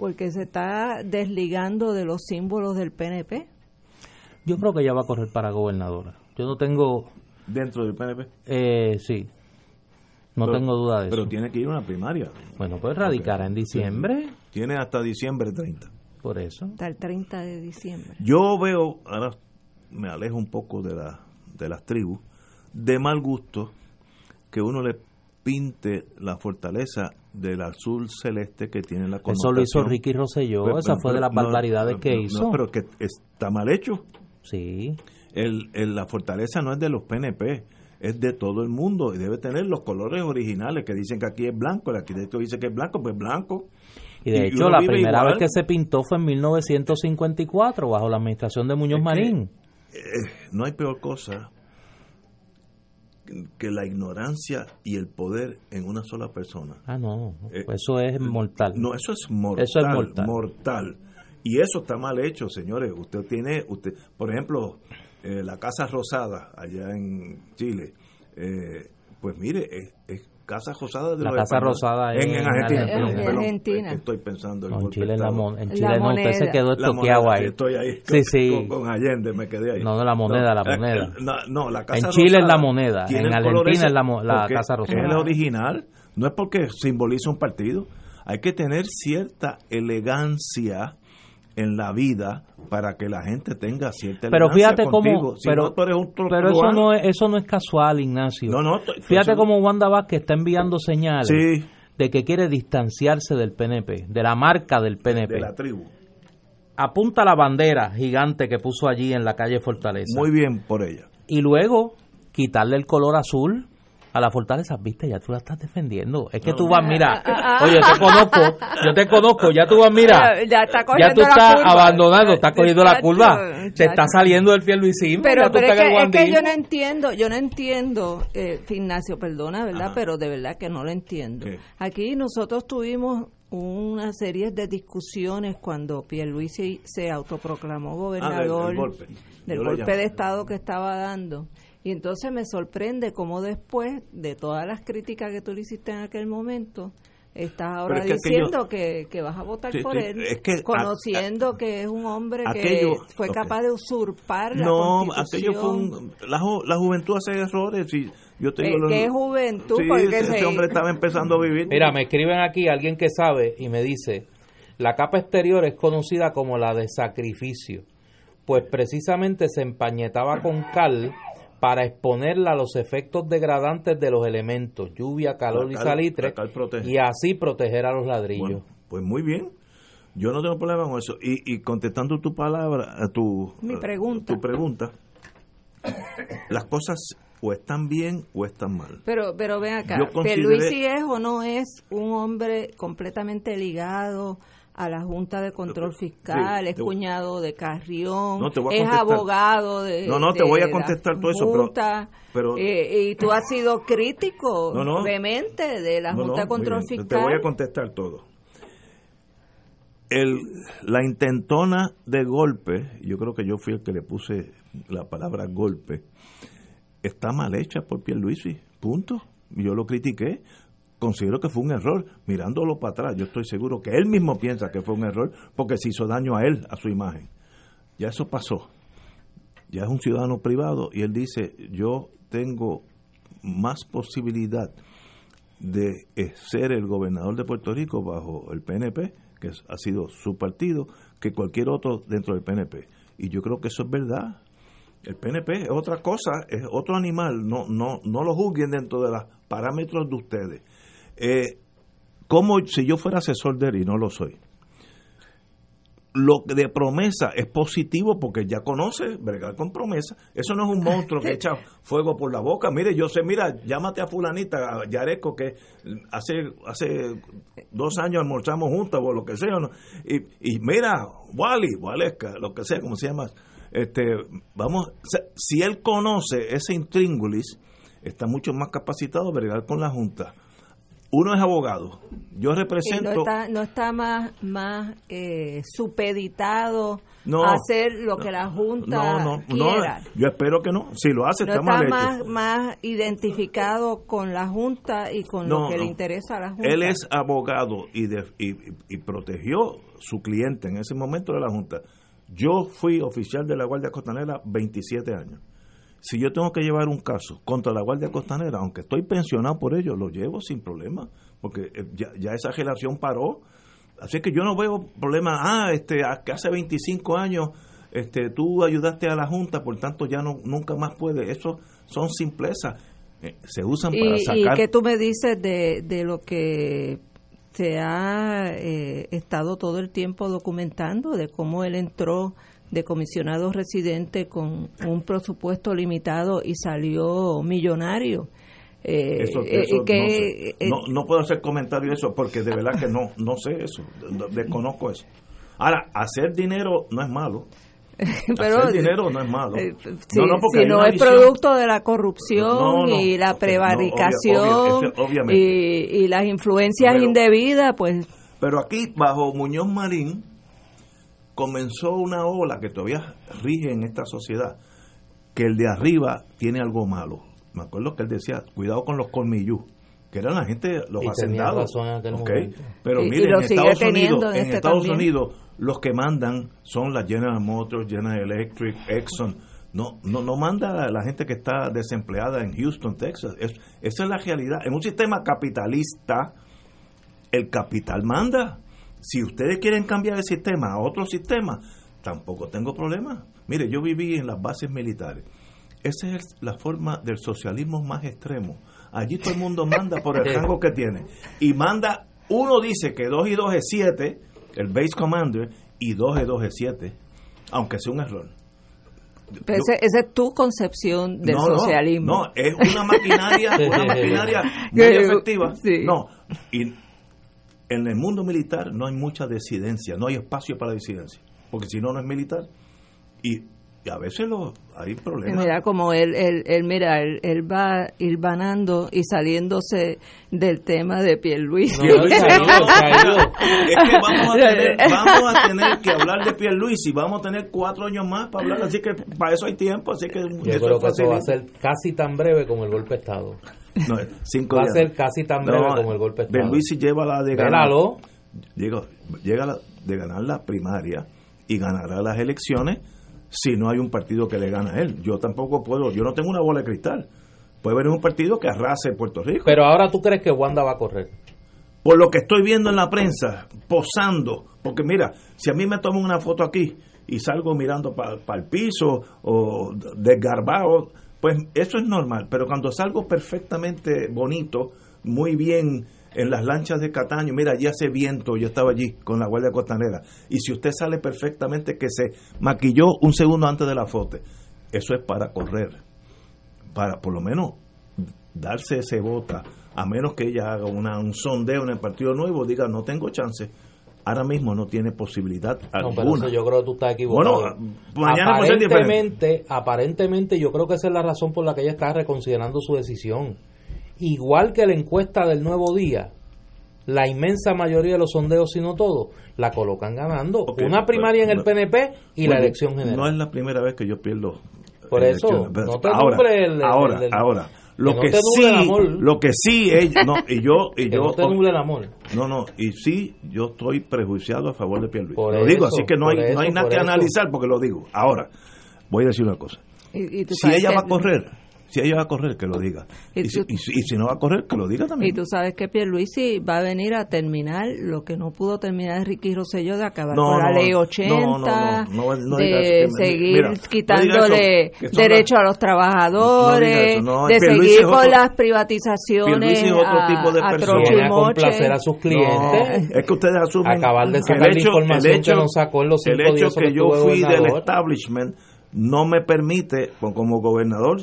porque se está desligando de los símbolos del PNP. Yo creo que ella va a correr para gobernadora. Yo no tengo, dentro del PNP. eh, sí, no Pero- tengo duda de Pero eso. tiene que ir a una primaria. Bueno, pues radicará en diciembre, Tiene hasta diciembre 30. por eso. Hasta el 30 de diciembre. Yo veo, ahora me alejo un poco de, la, de las tribus, de mal gusto que uno le pinte la fortaleza del azul celeste que tiene la Eso lo hizo. Ricky Rosselló, Pero- esa fue de las no, barbaridades que no, hizo. No, pero que está mal hecho. Sí, El, el- la fortaleza no es de los PNP, es de todo el mundo y debe tener los colores originales que dicen que aquí es blanco, el arquitecto dice que es blanco, pues blanco. y de Y hecho la primera igual. vez que se pintó fue en 1954 bajo la administración de Muñoz Es que- Marín. No hay peor cosa que la ignorancia y el poder en una sola persona. Ah, no, Eh, eso es mortal. No, eso es mortal. Eso es mortal. mortal. Y eso está mal hecho, señores. Usted tiene, usted, por ejemplo, eh, la Casa Rosada allá en Chile. eh, pues mire, es, es Casa Rosada de La Casa españoles. Rosada en, en en Argentina. En Argentina. es que estoy pensando No, en golpe Chile, en la, mon- en La Chile no, usted se quedó La estoqueado ahí. Estoy ahí Sí, con, sí. con- con Allende, me quedé ahí. No, no, la moneda, la moneda. eh, No, no, la Casa En Chile es la moneda, en Argentina es la mo- la porque Casa Rosada. Es el original, no es porque simboliza un partido. Hay que tener cierta elegancia en la vida para que la gente tenga cierta Pero fíjate cómo. Si pero, no, eso no es, eso no es casual, Ignacio. No, no, Fíjate cómo Wanda Vázquez está enviando señales Sí, de que quiere distanciarse del PNP, de la marca del PNP. de la tribu. Apunta la bandera gigante que puso allí en la calle Fortaleza. Muy bien por ella. y luego quitarle el color azul a la fortaleza, viste, ya tú la estás defendiendo. Es que tú vas, mira, oye, yo te conozco, yo te conozco, ya tú vas, mira, Ya- ya está ya cogiendo tú la estás curva. abandonando, estás cogiendo la curva, te chacho. está saliendo el Pierluisismo, Pero, ya tú pero es, que, es que yo no entiendo, yo no entiendo, eh, Ignacio, perdona, ¿verdad? Pero de verdad que no lo entiendo. ¿Qué? Aquí nosotros tuvimos una serie de discusiones cuando Pierluisi se autoproclamó gobernador Ah, del- del golpe. del Yo de Estado que estaba dando. Y entonces me sorprende cómo después de todas las críticas que tú le hiciste en aquel momento, estás ahora es que diciendo que, que vas a votar Sí, por él, es que a- conociendo que es un hombre aquello- que fue capaz de usurpar la No, constitución. aquello fue un... La, ju- la juventud hace errores y yo te Eh, digo... los- ¿Qué juventud? Sí, Porque ese, se- hombre estaba empezando a vivir. Mira, me escriben aquí alguien que sabe y me dice, la capa exterior es conocida como la de sacrificio, pues precisamente se empañetaba con cal para exponerla a los efectos degradantes de los elementos, lluvia, calor y salitre, y así proteger a los ladrillos. Bueno, pues muy bien. Yo no tengo problema con eso. Y, y contestando tu palabra, a tu, Mi a pregunta. tu pregunta, las cosas o están bien o están mal. Pero, pero ven acá, consideré- ¿Pierluisi es o no es un hombre completamente ligado a la Junta de Control Fiscal? Sí, es cuñado de Carrión, No, es abogado de No, no, te de voy a la contestar todo eso, Junta, pero- eh, y tú has sido crítico No, de la Junta de Control Fiscal. Te voy a contestar todo. El, la intentona de golpe, yo creo que yo fui el que le puse la palabra golpe, está mal hecha por Pierluisi, punto. Yo lo critiqué, considero que fue un error. Mirándolo para atrás, yo estoy seguro que él mismo piensa que fue un error porque se hizo daño a él, a su imagen. Ya eso pasó. Ya es un ciudadano privado y él dice, yo tengo más posibilidad de ser el gobernador de Puerto Rico bajo el PNP, que ha sido su partido, que cualquier otro dentro del PNP. Y yo creo que eso es verdad. El PNP es otra cosa, es otro animal, no, no, no lo juzguen dentro de los parámetros de ustedes. Eh, como si yo fuera asesor de él y no lo soy, lo de promesa es positivo porque ya conoce bregar con promesa. Eso no es un monstruo que echa fuego por la boca. Mire, yo sé, mira, llámate a fulanita, a Yareco, que hace hace dos años almorzamos juntos o lo que sea. Y, y mira, Wally, Waleska, lo que sea, como se llama. Este, vamos, si él conoce ese intríngulis, está mucho más capacitado a bregar con la Junta uno es abogado. Yo represento. no está, no está más, más eh, supeditado a hacer lo que la Junta no, quiera. yo espero que no. Si lo hace, está, más, más identificado con la Junta y con lo que le interesa a la Junta. Él es abogado y, y, y protegió su cliente en ese momento de la Junta. Yo fui oficial de la Guardia Costanera 27 años si yo tengo que llevar un caso contra la Guardia Costanera, aunque estoy pensionado por ello, lo llevo sin problema, porque eh, ya, esa relación paró. Así que yo no veo problema, ah, este, que hace 25 años este, tú ayudaste a la Junta, por tanto ya no nunca más puede. Eso son simplezas. Eh, se usan para sacar... ¿Y qué tú me dices de, de lo que se ha eh, estado todo el tiempo documentando, de cómo él entró de comisionado residente con un presupuesto limitado y salió millonario. Eh, eh, que, eh, no, puedo hacer comentario de eso porque de verdad que no, no sé eso, desconozco eso. Ahora, hacer dinero no es malo. Pero, hacer dinero no es malo. no, no, si no es producto de la corrupción y la prevaricación y, y, las influencias indebidas, pues... Pero aquí, bajo Muñoz Marín, comenzó una ola que todavía rige en esta sociedad, que el de arriba tiene algo malo. Me acuerdo que él decía, cuidado con los colmillú, que eran la gente, los hacendados. Pero miren, en Estados, Unidos, en este Estados Unidos los que mandan son la General Motors, General Electric, Exxon. No, no, no manda la gente que está desempleada en Houston, Texas. esa es la realidad. En un sistema capitalista, el capital manda. Si ustedes quieren cambiar el sistema a otro sistema, tampoco tengo problema. Mire, yo viví en las bases militares. Esa es la forma del socialismo más extremo. Allí todo el mundo manda por el rango que tiene. Y manda, uno dice que 2 y 2 es 7, el base commander, y 2 y 2 es 7, aunque sea un error. Pero esa es tu concepción del socialismo. No, no, es una maquinaria, una maquinaria muy efectiva. No, y en el mundo militar no hay mucha disidencia, no hay espacio para disidencia, porque si no, no es militar. Y, a veces lo, hay problemas. Mira, como él, él, él mira, él, él, va vanando y saliéndose del tema de Pierluisi. No, es que vamos a, tener, vamos a tener que hablar de Pierluisi, vamos a tener cuatro años más para hablar, así que para eso hay tiempo, así que... Yo creo que eso va a ser casi tan breve como el golpe de Estado. No, cinco Va a ser casi tan breve como el golpe de Luis lleva la de ganar. Llega, llega la, de ganar la primaria y ganará las elecciones si no hay un partido que le gana a él. Yo tampoco puedo, yo no tengo una bola de cristal. Puede haber un partido que arrase Puerto Rico. Pero ahora tú crees que Wanda va a correr. Por lo que estoy viendo en la prensa, posando, porque mira, si a mí me toman una foto aquí y salgo mirando para el piso o desgarbado, pues eso es normal, pero cuando salgo perfectamente bonito, muy bien en las lanchas de Cataño, mira, allí hace viento, yo estaba allí con la Guardia Costanera, y si usted sale perfectamente que se maquilló un segundo antes de la foto, eso es para correr, para por lo menos darse ese bota, a menos que ella haga una, un sondeo en el Partido Nuevo, diga, no tengo chance, ahora mismo no tiene posibilidad alguna. yo creo que tú estás equivocado. Bueno, mañana aparentemente, aparentemente yo creo que esa es la razón por la que ella está reconsiderando su decisión. Igual que la encuesta del Nuevo Día, la inmensa mayoría de los sondeos, si no todos, la colocan ganando. Una primaria en el PNP y la elección general. No es la primera vez que yo pierdo. Por eso, no te ahora, ahora, ahora, lo que, sí, lo que sí no, y yo y yo no el amor. No, no, y sí yo estoy prejuiciado a favor de Pierluisi. lo digo, así que no hay no hay nada que analizar porque lo digo. Ahora, voy a decir una cosa. si ella va a correr, Si ella va a correr, que lo diga. Y, si, no va a correr, que lo diga también. Y tú sabes que Pierluisi va a venir a terminar lo que no pudo terminar Ricky Rosselló de acabar con la ley 80, de seguir quitándole derecho a los trabajadores, de seguir con las privatizaciones otro tipo de a, a complacer a sus clientes. es que ustedes asumen acabar de sacar el hecho, la información el hecho, que nos sacó en los cinco El hecho que, yo fui del establishment no me permite, como gobernador,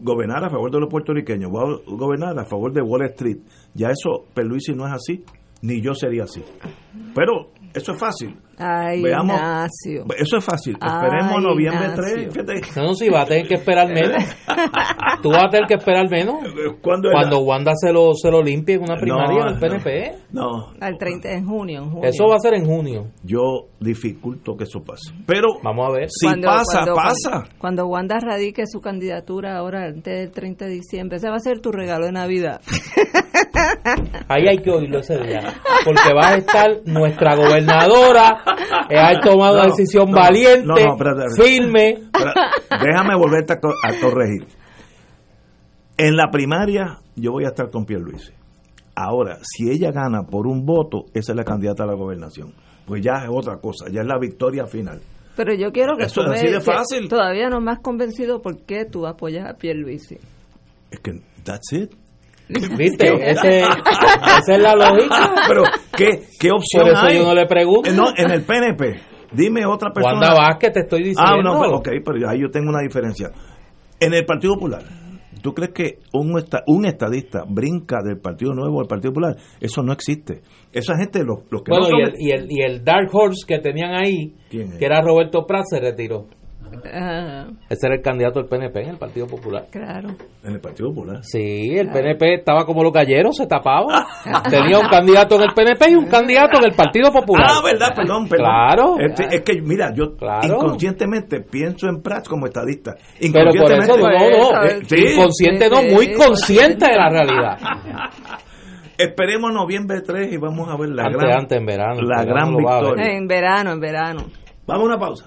gobernar a favor de los puertorriqueños, voy a gobernar a favor de Wall Street. Ya eso, Perluisi no es así, ni yo sería así. Pero eso es fácil. Ay, Veamos, Ignacio. Eso es fácil. Esperemos noviembre 3. No, si va a tener que esperar menos. Tú vas a tener que esperar menos. Cuando Wanda se lo, se lo limpie en una primaria del PNP. No. Al 30 de junio, en junio. Eso va a ser en junio. Yo dificulto que eso pase. Pero vamos a ver. Si pasa, pasa. Cuando, Wanda radique su candidatura ahora antes del 30 de diciembre, ese va a ser tu regalo de Navidad. Ahí hay que oírlo ese día. Porque va a estar nuestra gobernadora ha tomado una decisión valiente, firme. déjame volverte a, corregir. En la primaria yo voy a estar con Pierluisi. Ahora, si ella gana por un voto, esa es la candidata a la gobernación. Pues ya es otra cosa, ya es la victoria final. Pero yo quiero que Eso tú es fácil. todavía no me has convencido por qué tú apoyas a Pierluisi. Es que that's it. ¿Viste? Ese, esa es la lógica. Pero, ¿qué, qué opción Por eso yo no le pregunto. Eh, no, en el PNP. Dime otra persona. Wanda Vázquez, te estoy diciendo. Ah, no, pero, ok, pero ahí yo tengo una diferencia. En el Partido Popular, ¿tú crees que un, un estadista brinca del Partido Nuevo al Partido Popular? Eso no existe. Esa gente, los, los que bueno, no y, el, y, el, y el Dark Horse que tenían ahí, que era Roberto Prat, se retiró. Ese era el candidato del PNP en el Partido Popular. Claro. En el Partido Popular. Sí, el PNP estaba como los galleros, se tapaba. Tenía un candidato en el PNP y un candidato en el Partido Popular. Ah, verdad, perdón, perdón. Claro. Es, que, mira, yo inconscientemente pienso en Prats como estadista. Pero por eso no, no. Eh, inconsciente no, muy consciente de la realidad. Esperemos noviembre 3 y vamos a ver la antes, gran, antes en verano, la gran victoria. En verano, en verano. Vamos a una pausa.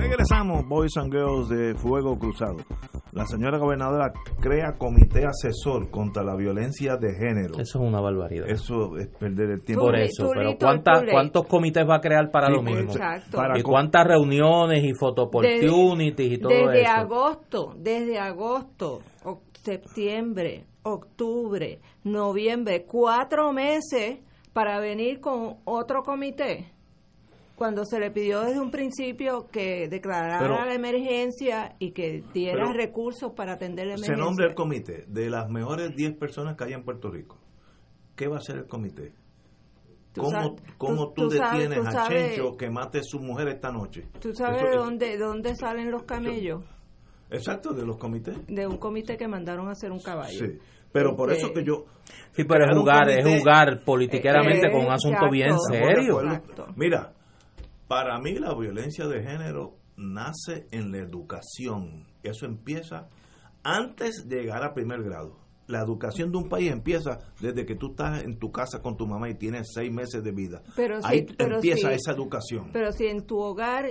Regresamos, Boys and Girls de Fuego Cruzado. La señora gobernadora crea comité asesor contra la violencia de género. Eso es una barbaridad. Eso es perder el tiempo. Por eso, pero ¿cuántas, ¿cuántos comités va a crear para lo mismo? ¿Y cuántas reuniones y photo opportunities y todo eso? Desde agosto, desde agosto, septiembre, octubre, noviembre, cuatro meses para venir con otro comité cuando se le pidió desde un principio que declarara la emergencia y que diera recursos para atender la emergencia. Se nombra el comité de las mejores 10 personas que hay en Puerto Rico. ¿Qué va a hacer el comité? ¿Cómo, tú, detienes a Chencho que mate a su mujer esta noche? ¿Tú sabes de dónde, dónde salen los camellos? exacto, de los comités. De un comité que mandaron a hacer un caballo. Sí, pero por eso que yo... Sí, pero es jugar, es jugar politiqueramente con un asunto bien serio. Mira, para mí la violencia de género nace en la educación. Eso empieza antes de llegar a primer grado. La educación de un país empieza desde que tú estás en tu casa con tu mamá y tienes seis meses de vida. Pero Ahí empieza esa educación. Pero si en tu hogar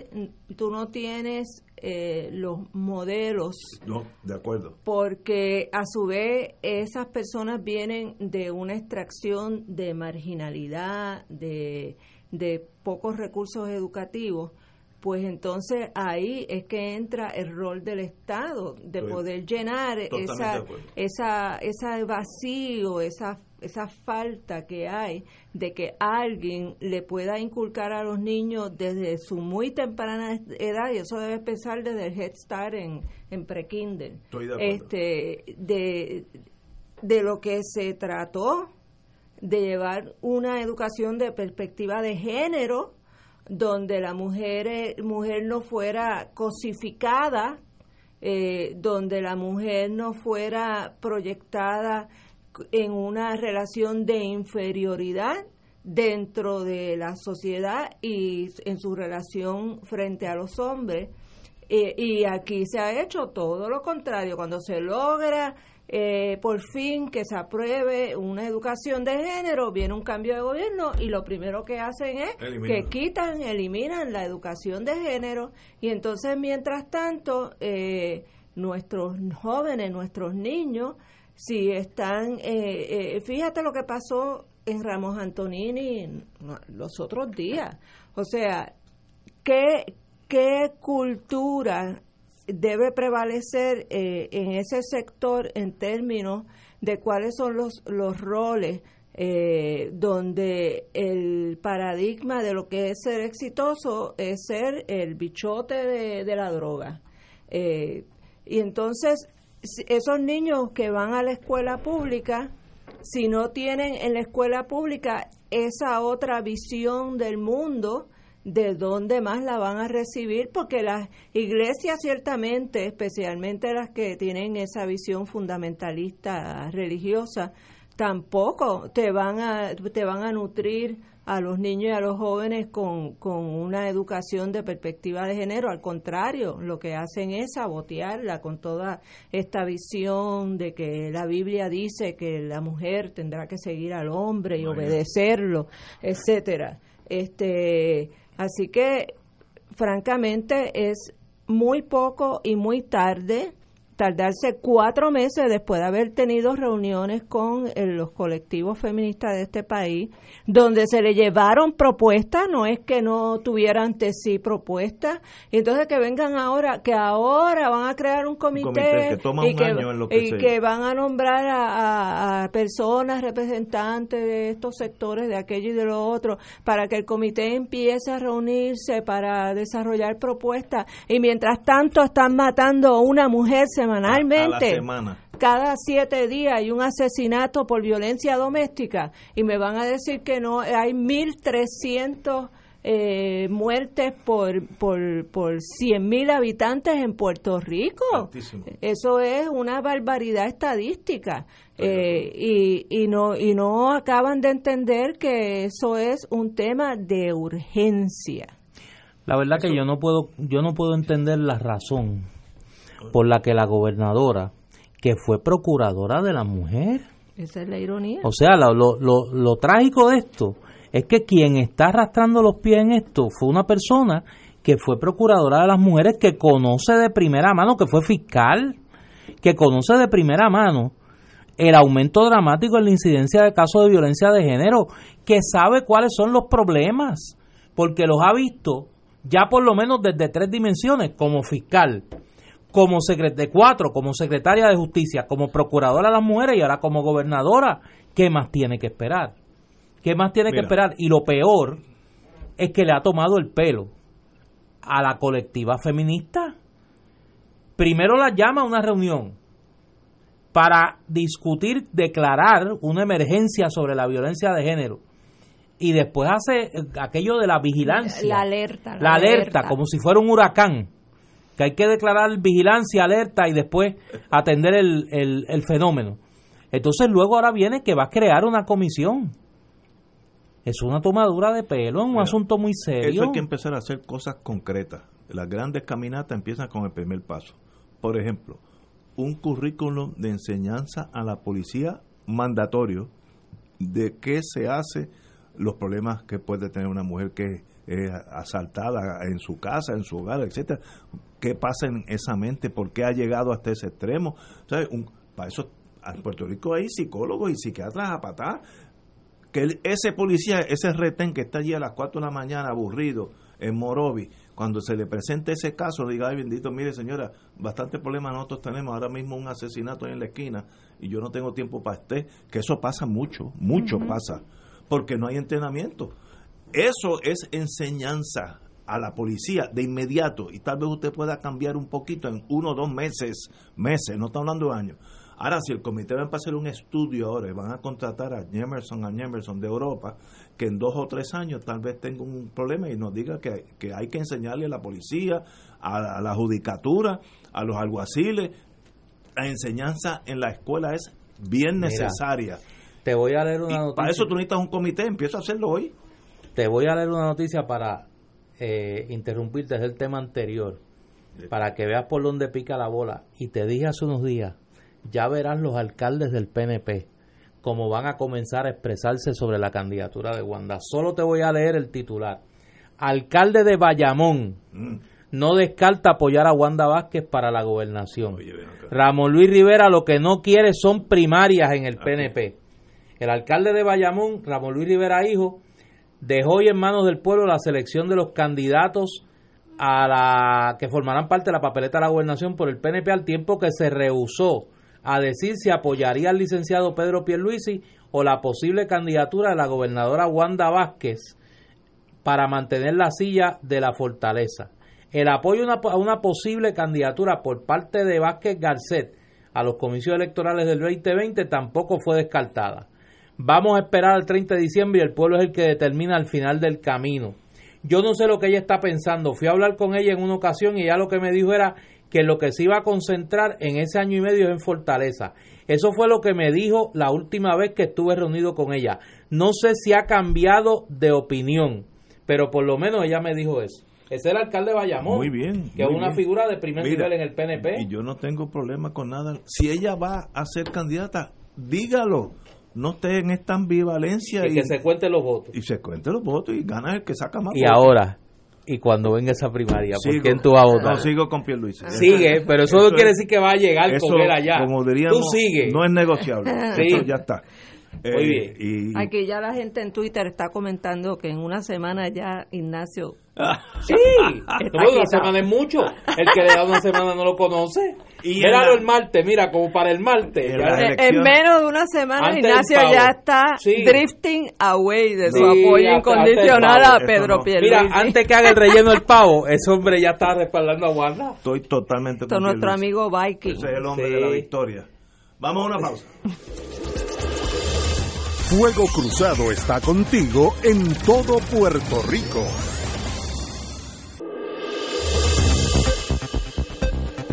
tú no tienes eh, los modelos. No, de acuerdo. Porque a su vez esas personas vienen de una extracción de marginalidad, de de pocos recursos educativos, pues entonces ahí es que entra el rol del Estado de poder llenar esa, esa, esa vacío, esa, esa falta que hay de que alguien le pueda inculcar a los niños desde su muy temprana edad, y eso debe empezar desde el Head Start en, en pre-Kindle, este, de, de lo que se trató de llevar una educación de perspectiva de género, donde la mujer, eh, mujer no fuera cosificada, eh, donde la mujer no fuera proyectada en una relación de inferioridad dentro de la sociedad y en su relación frente a los hombres. y aquí se ha hecho todo lo contrario. Cuando se logra eh, por fin que se apruebe una educación de género, viene un cambio de gobierno y lo primero que hacen es que quitan, eliminan la educación de género. Y entonces mientras tanto eh, nuestros jóvenes, nuestros niños, si están, eh, eh, fíjate lo que pasó en Ramos Antonini los otros días, o sea, ¿qué, qué cultura debe prevalecer eh, en ese sector en términos de cuáles son los, los roles eh, donde el paradigma de lo que es ser exitoso es ser el bichote de, la droga. Eh, y entonces, esos niños que van a la escuela pública, si no tienen en la escuela pública esa otra visión del mundo, de dónde más la van a recibir, porque las iglesias ciertamente, especialmente las que tienen esa visión fundamentalista religiosa, tampoco te van a, te van a nutrir a los niños y a los jóvenes con, con una educación de perspectiva de género. Al contrario, lo que hacen es sabotearla con toda esta visión de que la Biblia dice que la mujer tendrá que seguir al hombre y obedecerlo, etcétera. Este, Así que, francamente, es muy poco y muy tarde tardarse cuatro meses después de haber tenido reuniones con eh, los colectivos feministas de este país, donde se le llevaron propuestas, no es que no tuvieran ante sí propuestas, y entonces que vengan ahora, que ahora van a crear un comité, y, que, van a nombrar a, a, personas representantes de estos sectores, de aquello y de lo otro, para que el comité empiece a reunirse para desarrollar propuestas, y mientras tanto están matando a una mujer semanalmente. Cada siete días hay un asesinato por violencia doméstica y me van a decir que no, hay 1.300 eh, muertes por, por, por 100.000 habitantes en Puerto Rico. Eso es una barbaridad estadística. Eh, y, y, no, y no acaban de entender que eso es un tema de urgencia. La verdad que yo no puedo yo no puedo entender la razón por la que la gobernadora, que fue procuradora de la mujer, esa es la ironía. O sea, lo, lo, lo, trágico de esto es que quien está arrastrando los pies en esto fue una persona que fue procuradora de las mujeres, que conoce de primera mano, que fue fiscal, que conoce de primera mano el aumento dramático en la incidencia de casos de violencia de género, que sabe cuáles son los problemas, porque los ha visto ya por lo menos desde tres dimensiones, como fiscal, como de cuatro, como secretaria de justicia, como procuradora de las mujeres y ahora como gobernadora, ¿qué más tiene que esperar? ¿Qué más tiene que esperar? Y lo peor es que le ha tomado el pelo a la colectiva feminista. Primero la llama a una reunión para discutir, declarar una emergencia sobre la violencia de género. Y después hace aquello de la vigilancia. La alerta. La, alerta, como si fuera un huracán que hay que declarar vigilancia, alerta y después atender el, el, fenómeno. Entonces luego ahora viene que va a crear una comisión. Es una tomadura de pelo, un asunto muy serio. Eso hay que empezar a hacer cosas concretas. Las grandes caminatas empiezan con el primer paso. Por ejemplo, un currículum de enseñanza a la policía mandatorio de qué se hace, los problemas que puede tener una mujer que es asaltada en su casa, en su hogar, etcétera qué pasa en esa mente, por qué ha llegado hasta ese extremo. Un, para eso en Puerto Rico hay psicólogos y psiquiatras a patar. Que ese policía, ese retén que está allí a las 4 de la mañana aburrido en Morovi, cuando se le presente ese caso, le diga, ay bendito, mire señora, bastante problemas nosotros tenemos, ahora mismo un asesinato ahí en la esquina y yo no tengo tiempo para usted, que eso pasa mucho, mucho pasa, porque no hay entrenamiento. Eso es enseñanza a la policía de inmediato y tal vez usted pueda cambiar un poquito en uno o dos meses, meses, no está hablando de años. Ahora, si el comité va a hacer un estudio ahora y van a contratar a Jemerson, a Jemerson de Europa, que en dos o tres años tal vez tenga un problema y nos diga que, que hay que enseñarle a la policía, a la, judicatura, a los alguaciles, la enseñanza en la escuela es bien necesaria. te voy a leer una noticia. Para eso tú necesitas un comité, empieza a hacerlo hoy. Te voy a leer una noticia para eh, interrumpir desde el tema anterior. para que veas por dónde pica la bola. Y te dije hace unos días, ya verás los alcaldes del PNP cómo van a comenzar a expresarse sobre la candidatura de Wanda. Solo te voy a leer el titular. Alcalde de Bayamón mm. no descarta apoyar a Wanda Vázquez para la gobernación. Ramón Luis Rivera lo que no quiere son primarias en el PNP. El alcalde de Bayamón, Ramón Luis Rivera Hijo, dejó hoy en manos del pueblo la selección de los candidatos a la que formarán parte de la papeleta de la gobernación por el PNP al tiempo que se rehusó a decir si apoyaría al licenciado Pedro Pierluisi o la posible candidatura de la gobernadora Wanda Vázquez para mantener la silla de la fortaleza. El apoyo a una posible candidatura por parte de Vázquez Garcet a los comicios electorales del 2020 tampoco fue descartada. Vamos a esperar al 30 de diciembre y el pueblo es el que determina al final del camino. Yo no sé lo que ella está pensando. Fui a hablar con ella en una ocasión y ella lo que me dijo era que lo que se iba a concentrar en ese año y medio es en Fortaleza. Eso fue lo que me dijo la última vez que estuve reunido con ella. No sé si ha cambiado de opinión, pero por lo menos ella me dijo eso. Es el alcalde de Bayamón. Muy bien. Que es una figura de primer nivel en el PNP. Y yo no tengo problema con nada. Si ella va a ser candidata, dígalo. No esté en esta ambivalencia. Y, que se cuente los votos. Y se cuente los votos y gana el que saca más y ahora, y cuando venga esa primaria, ¿por quién tú vas a votar? No, sigo con Pierluisi. Sigue, pero eso, no quiere decir que va a llegar con él allá. Como diríamos, tú sigue. No es negociable. sí. ya está. Muy bien. Eh, Aquí ya la gente en Twitter está comentando que en una semana ya Ignacio. Sí, una semana es mucho. El que le da una semana no lo conoce. Y Míralo el martes, mira, como para el martes. En, menos de una semana Ignacio ya está drifting away de su apoyo incondicional a Pedro Pierluisi. Mira, antes que haga el relleno del pavo, ese hombre ya está respaldando a Wanda. Estoy totalmente con nuestro amigo Viking. Ese es el hombre de la victoria. Vamos a una pausa. Fuego Cruzado está contigo en todo Puerto Rico.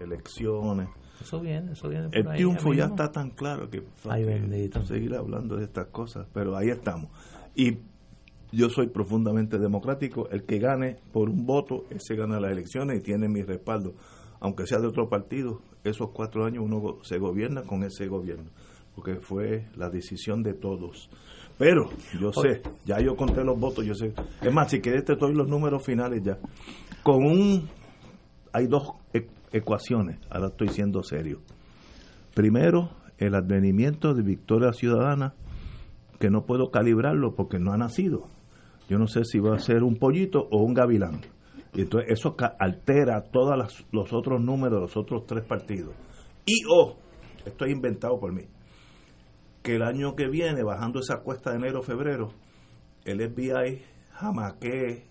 Elecciones. Eso viene, eso viene. el triunfo ya está tan claro que Ay, bendito. seguir hablando de estas cosas, pero ahí estamos. Y yo soy profundamente democrático, el que gane por un voto, ese gana las elecciones y tiene mi respaldo. Aunque sea de otro partido, esos cuatro años uno se gobierna con ese gobierno, porque fue la decisión de todos. Pero yo sé, ya yo conté los votos, yo sé. Es más, si quieres te doy los números finales ya. Con un hay dos ecuaciones, ahora estoy siendo serio. Primero, el advenimiento de Victoria Ciudadana, que no puedo calibrarlo porque no ha nacido. Yo no sé si va a ser un pollito o un gavilán. Y entonces eso altera todos los otros números de los otros tres partidos. Y o, oh, esto es inventado por mí, que el año que viene, bajando esa cuesta de enero-febrero, el FBI jamaque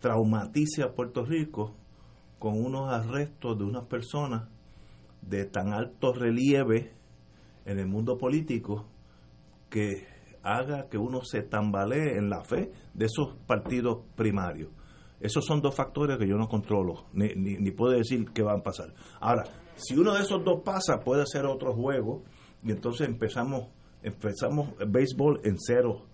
traumatice a Puerto Rico con unos arrestos de unas personas de tan alto relieve en el mundo político que haga que uno se tambalee en la fe de esos partidos primarios. Esos son dos factores que yo no controlo, ni, ni, puedo decir que van a pasar. Ahora, si uno de esos dos pasa, puede ser otro juego, y entonces empezamos empezamos el béisbol en cero.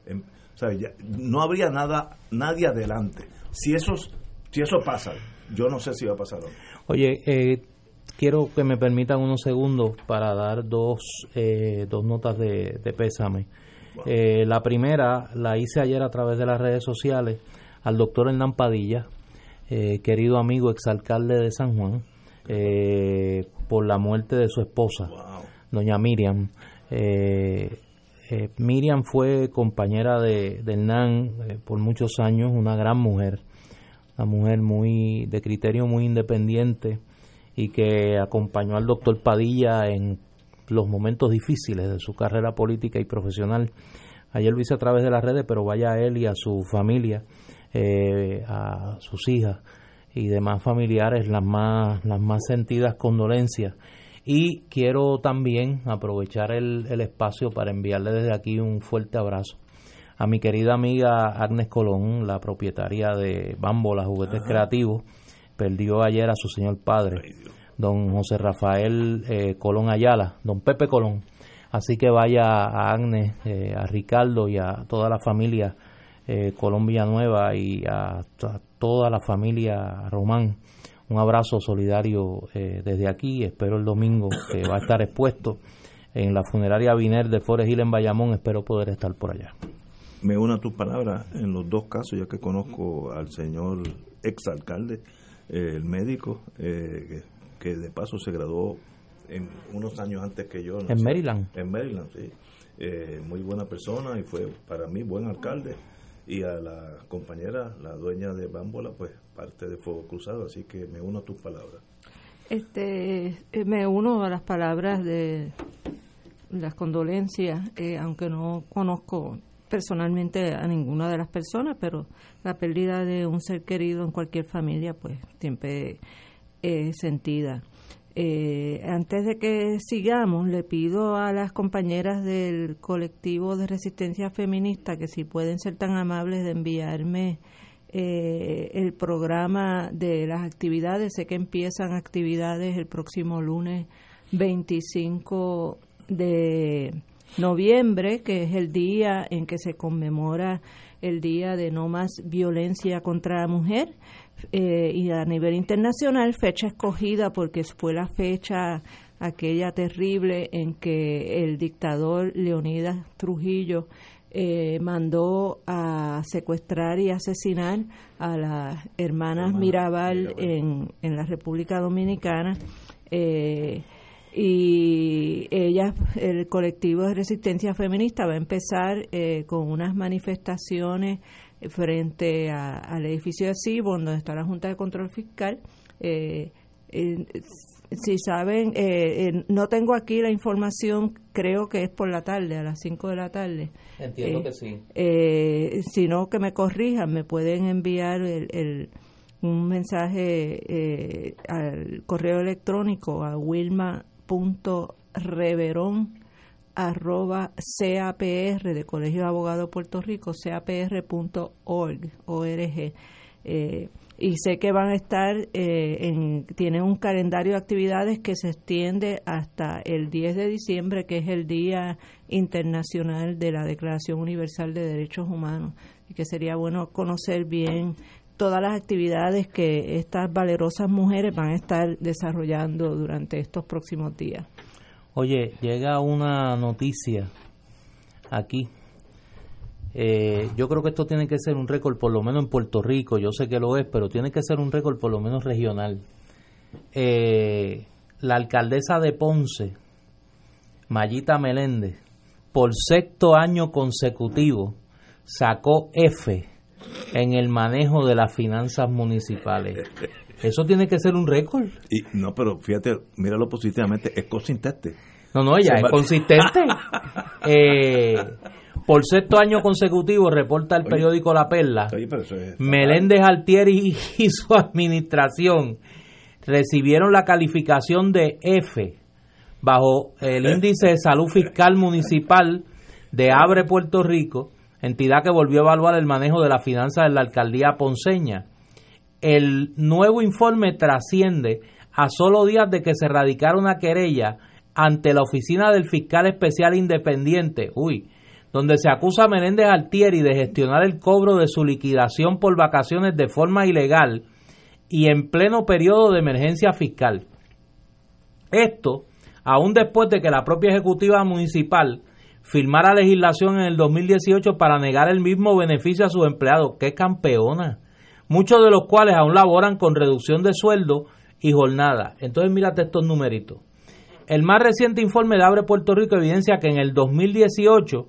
no habría nada, nadie adelante. Si, esos, si eso pasa, yo no sé si va a pasar hoy. Oye, eh, quiero que me permitan unos segundos para dar dos, eh, dos notas de, pésame. Eh, la primera la hice ayer a través de las redes sociales al doctor Hernán Padilla, querido amigo exalcalde de San Juan, por la muerte de su esposa, doña Miriam. Miriam fue compañera de, de Hernán por muchos años, una gran mujer una mujer muy de criterio muy independiente y que acompañó al doctor Padilla en los momentos difíciles de su carrera política y profesional. Ayer lo hice a través de las redes, pero vaya a él y a su familia, eh, a sus hijas y demás familiares las más, las más sentidas condolencias. Y quiero también aprovechar el, el espacio para enviarle desde aquí un fuerte abrazo a mi querida amiga Agnes Colón, la propietaria de Bambola Juguetes Creativos, perdió ayer a su señor padre, don José Rafael eh, Colón Ayala, don Pepe Colón. Así que vaya a Agnes, eh, a Ricardo y a toda la familia eh, Colón Villanueva y a, toda la familia Román. Un abrazo solidario desde aquí. Espero el domingo que va a estar expuesto en la funeraria Viner de Forest Hill en Bayamón. Espero poder estar por allá me uno a tus palabras en los dos casos, ya que conozco al señor exalcalde, eh, el médico, eh, que, de paso se graduó en unos años antes que yo. en Maryland. En Maryland, sí. Eh, muy buena persona y fue para mí buen alcalde. Y a la compañera, la dueña de Bámbola, pues parte de Fuego Cruzado, así que me uno a tus palabras. Este, me uno a las palabras de las condolencias, aunque no conozco personalmente a ninguna de las personas, pero la pérdida de un ser querido en cualquier familia, pues siempre es sentida. Eh, antes de que sigamos, le pido a las compañeras del colectivo de resistencia feminista que si pueden ser tan amables de enviarme eh, el programa de las actividades. Sé que empiezan actividades el próximo lunes 25 de noviembre, que es el día en que se conmemora el Día de No Más Violencia contra la Mujer, eh, y a nivel internacional, fecha escogida porque fue la fecha aquella terrible en que el dictador Leonidas Trujillo eh, mandó a secuestrar y asesinar a las hermanas Mirabal, En, en la República Dominicana. Eh, y ella, el colectivo de resistencia feminista va a empezar eh, con unas manifestaciones frente al edificio de CIBO, donde está la Junta de Control Fiscal. Eh, si saben, eh, no tengo aquí la información, creo que es por la tarde, a las 5 de la tarde. Entiendo que sí. si no, que me corrijan, me pueden enviar el, un mensaje al correo electrónico a Wilma reverón arroba CAPR de Colegio de Abogados Puerto Rico, capr.org, org. Eh, y sé que van a estar, eh, en, tienen un calendario de actividades que se extiende hasta el 10 de diciembre, que es el Día Internacional de la Declaración Universal de Derechos Humanos, y que sería bueno conocer bien todas las actividades que estas valerosas mujeres van a estar desarrollando durante estos próximos días. Oye, llega una noticia aquí. Eh, yo creo que esto tiene que ser un récord, por lo menos en Puerto Rico, yo sé que lo es, pero tiene que ser un récord por lo menos regional. Eh, la alcaldesa de Ponce, Mayita Meléndez, por sexto año consecutivo, sacó F en el manejo de las finanzas municipales. Eso tiene que ser un récord. Y no, pero fíjate, míralo positivamente, es consistente. No, no, ella es consistente. eh, por sexto año consecutivo, reporta el periódico La Perla, Meléndez Altieri y su administración recibieron la calificación de F bajo el índice de salud fiscal municipal de Abre Puerto Rico entidad que volvió a evaluar el manejo de la finanza de la alcaldía ponceña. El nuevo informe trasciende a solo días de que se radicara una querella ante la oficina del fiscal especial independiente, uy, donde se acusa a Menéndez Altieri de gestionar el cobro de su liquidación por vacaciones de forma ilegal y en pleno periodo de emergencia fiscal. Esto, aún después de que la propia ejecutiva municipal firmara legislación en el 2018 para negar el mismo beneficio a sus empleados. ¡Qué campeona! Muchos de los cuales aún laboran con reducción de sueldo y jornada. Entonces mírate estos numeritos. El más reciente informe de Abre Puerto Rico evidencia que en el 2018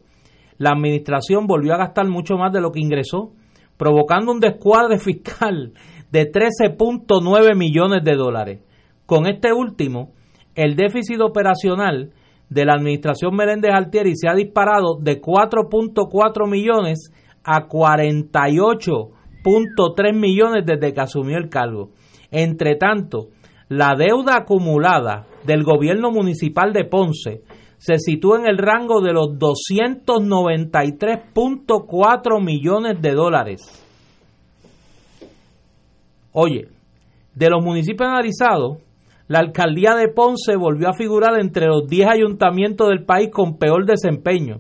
la administración volvió a gastar mucho más de lo que ingresó, provocando un descuadre fiscal de 13.9 millones de dólares. Con este último, el déficit operacional de la administración Meléndez Altieri se ha disparado de 4.4 millones a 48.3 millones desde que asumió el cargo. Entre tanto, la deuda acumulada del gobierno municipal de Ponce se sitúa en el rango de los 293.4 millones de dólares. Oye, de los municipios analizados, la alcaldía de Ponce volvió a figurar entre los 10 ayuntamientos del país con peor desempeño,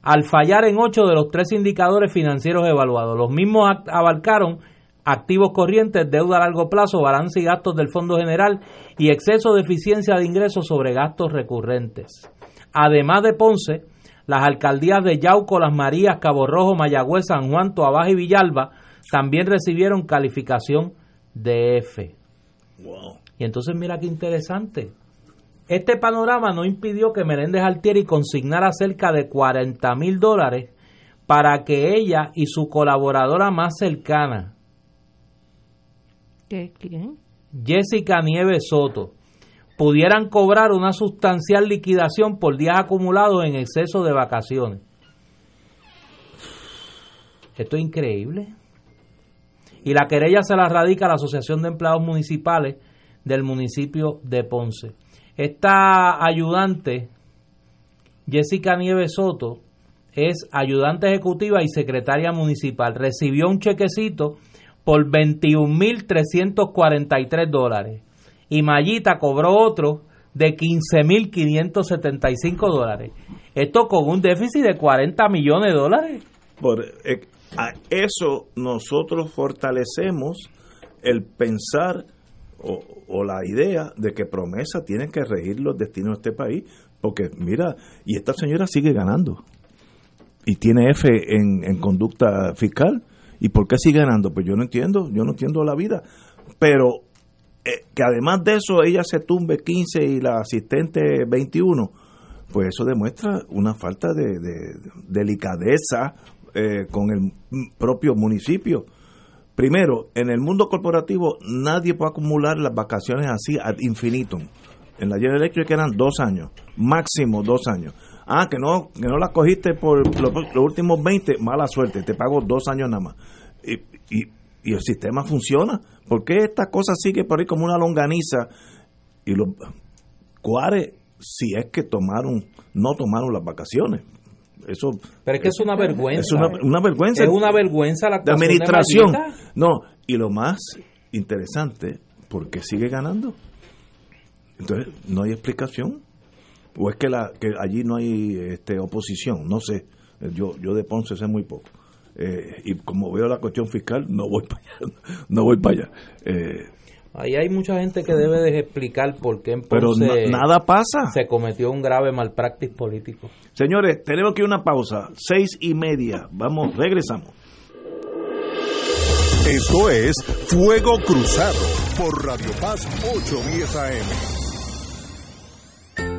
al fallar en 8 de los tres indicadores financieros evaluados. Los mismos abarcaron activos corrientes, deuda a largo plazo, balance y gastos del Fondo General y exceso de eficiencia de ingresos sobre gastos recurrentes. Además de Ponce, las alcaldías de Yauco, Las Marías, Cabo Rojo, Mayagüez, San Juan, Toabaja y Villalba también recibieron calificación de F. Y entonces mira qué interesante. Este panorama no impidió que Meléndez Altieri consignara cerca de 40 mil dólares para que ella y su colaboradora más cercana, Jessica Nieves Soto, pudieran cobrar una sustancial liquidación por días acumulados en exceso de vacaciones. Esto es increíble. Y la querella se la radica a la Asociación de Empleados Municipales del municipio de Ponce. Esta ayudante, Jessica Nieves Soto, es ayudante ejecutiva y secretaria municipal. Recibió un chequecito por 21.343 dólares. Y Mayita cobró otro de 15.575 dólares. Esto con un déficit de 40 millones de dólares. Por, eh, eso nosotros fortalecemos el pensar o, la idea de que promesa tiene que regir los destinos de este país, porque mira, y esta señora sigue ganando y tiene F en, conducta fiscal. ¿Y por qué sigue ganando? Pues yo no entiendo, yo no entiendo la vida. Pero eh, que además de eso ella se tumbe 15 y la asistente 21, pues eso demuestra una falta de, delicadeza eh, con el propio municipio. Primero, en el mundo corporativo nadie puede acumular las vacaciones así ad infinitum. En la General Electric eran dos años, máximo dos años. Ah, que no, que no las cogiste por los, últimos 20, mala suerte, te pago dos años nada más. Y, y, el sistema funciona. ¿Por qué esta cosa sigue por ahí como una longaniza? Y los cuares, si es que tomaron, no tomaron las vacaciones, eso pero es que es una vergüenza. es una, vergüenza es una vergüenza la de administración. no y lo más interesante porque sigue ganando entonces no hay explicación. O es que la que allí no hay este oposición no sé. Yo yo de Ponce sé muy poco. Eh, y como veo la cuestión fiscal no voy para allá no voy para allá. Eh, Ahí hay mucha gente que debe de explicar por qué en Pero nada pasa. Se cometió un grave malpractice político. Señores, tenemos que una pausa. Seis y media. Vamos, regresamos. Esto es Fuego Cruzado por Radio Paz 810 AM.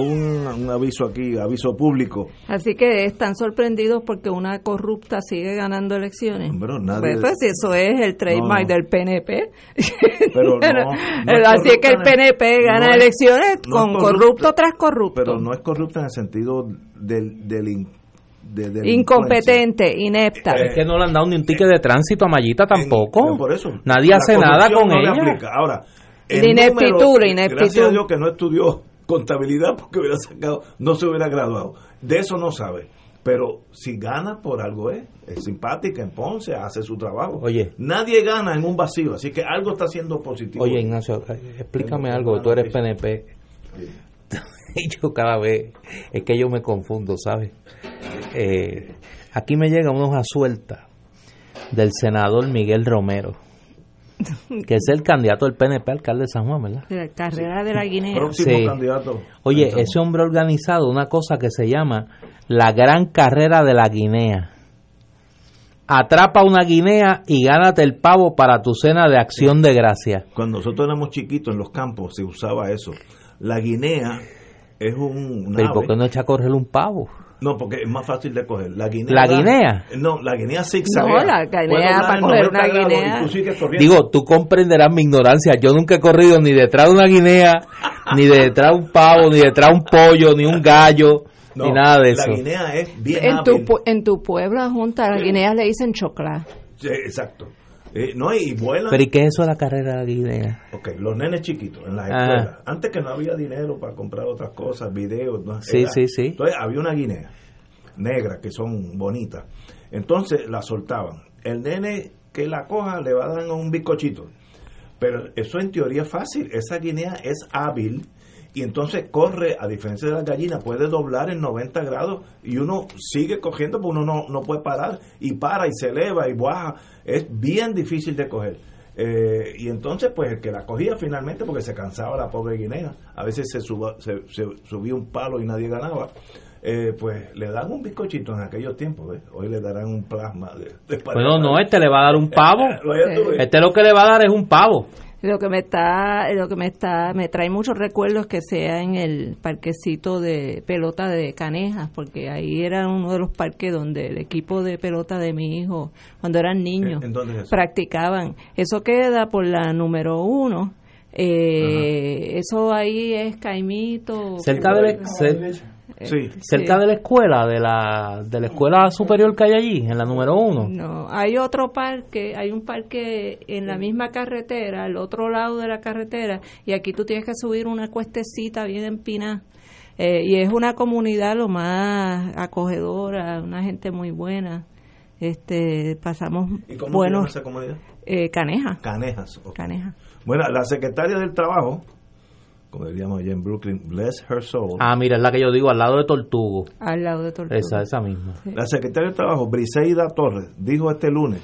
un, aviso aquí, aviso público. Así que están sorprendidos porque una corrupta sigue ganando elecciones. Pero nadie... Pues, pues, eso es el trademark del PNP. Pero no, así es que el PNP gana elecciones con corrupto tras corrupto. Pero no es corrupta en el sentido del, del incompetente, inepta. es que no le han dado ni un ticket de tránsito a Mayita tampoco. por eso, Nadie hace nada con ella. Ahora, la ineptitud, la ineptitud. Gracias a Dios que no estudió contabilidad porque hubiera sacado, no se hubiera graduado. De eso no sabe. pero si gana por algo es, es simpática en Ponce, hace su trabajo. Oye. Nadie gana en un vacío, así que algo está haciendo positivo. Oye, Ignacio, explícame algo, tú eres PNP. Y yo cada vez, es que yo me confundo, ¿sabes? Eh, aquí me llega una hoja suelta del senador Miguel Romero, que es el candidato del PNP alcalde de San Juan, ¿verdad? De la carrera de la Guinea. Próximo Sí. candidato. Oye, Entonces, ese hombre ha organizado una cosa que se llama la Gran Carrera de la Guinea. Atrapa una guinea y gánate el pavo para tu cena de acción de gracia. Cuando nosotros éramos chiquitos en los campos se usaba eso. La guinea es un Pero ¿y por qué no echa a correr un pavo? No, porque es más fácil de coger. La guinea. ¿La da- guinea? No, la guinea zigzaguea. No, la guinea, para en coger 90 una guinea. y tú sigues corriendo. Digo, tú comprenderás mi ignorancia. Yo nunca he corrido ni detrás de una guinea, ni detrás de un pavo, ni detrás de un pollo, ni un gallo, No, ni nada de eso. La guinea es bien En tu, hábil. en tu pueblo, junta, a las guineas le dicen chocla. Sí, exacto. Eh, no, y vuelan. Pero ¿y qué es eso de la carrera de la guinea? Ok, los nenes chiquitos en las Ajá. escuelas. Antes que no había dinero para comprar otras cosas, videos. ¿no? Sí, Era- sí, sí. Entonces había una guinea negra que son bonitas. Entonces la soltaban. El nene que la coja le va a dar un bizcochito. Pero eso en teoría es fácil. Esa guinea es hábil y entonces corre, a diferencia de la gallina, puede doblar en 90 grados y uno sigue cogiendo porque uno no, no puede parar y para y se eleva y baja. Es bien difícil de coger. Eh, y entonces, pues el que la cogía finalmente, porque se cansaba la pobre guinea, a veces se, suba- se, se subía un palo y nadie ganaba, eh, pues le dan un bizcochito en aquellos tiempos. ¿ves? Hoy le darán un plasma. De, de Bueno, no, este le va a dar un pavo. Este lo que le va a dar es un pavo. Lo que me está, lo que me está, me trae muchos recuerdos que sea en el parquecito de pelota de Canejas, porque ahí era uno de los parques donde el equipo de pelota de mi hijo, cuando eran niños, ¿En dónde es eso? practicaban. Eso queda por la número uno. Eh, eso ahí es Caimito. Cerca de Sí. cerca de la escuela, de la, de la escuela superior que hay allí, en la número uno. No, hay otro parque, hay un parque en la misma carretera, al otro lado de la carretera, y aquí tú tienes que subir una cuestecita bien empinada. Eh, y es una comunidad lo más acogedora, una gente muy buena. Este, pasamos ¿Y cómo se llama esa comunidad? eh, caneja, Canejas. caneja. Bueno, la secretaria del Trabajo, como diríamos allá en Brooklyn, bless her soul, Ah, mira, es la que yo digo, al lado de Tortugo. Al lado de Tortuga. Esa, esa misma. la secretaria del Trabajo, Briseida Torres, dijo este lunes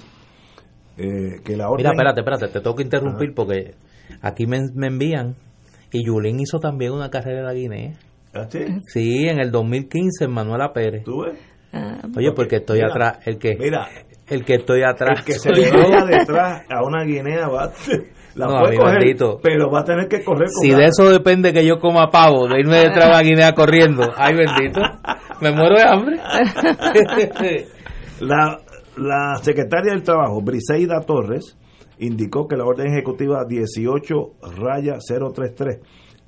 eh, que la orden... Mira, espérate, espérate, te tengo que interrumpir porque aquí me, me envían y Yulín hizo también una carrera de la Guinea. ¿Ah, sí? Sí, en el 2015 en Manuela Pérez. ¿Tú ves? Ah, Oye, porque estoy Mira, atrás, el que Mira, el que estoy atrás. el que se le vaya detrás a una guinea va la No, puede coger, bendito. pero va a tener que correr con Si de eso depende que yo coma pavo, de irme de la Guinea corriendo, ay bendito, me muero de hambre. La, la secretaria del Trabajo, Briseida Torres, indicó que la orden ejecutiva 18 raya 033,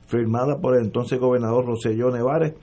firmada por el entonces gobernador Roselló Nevares,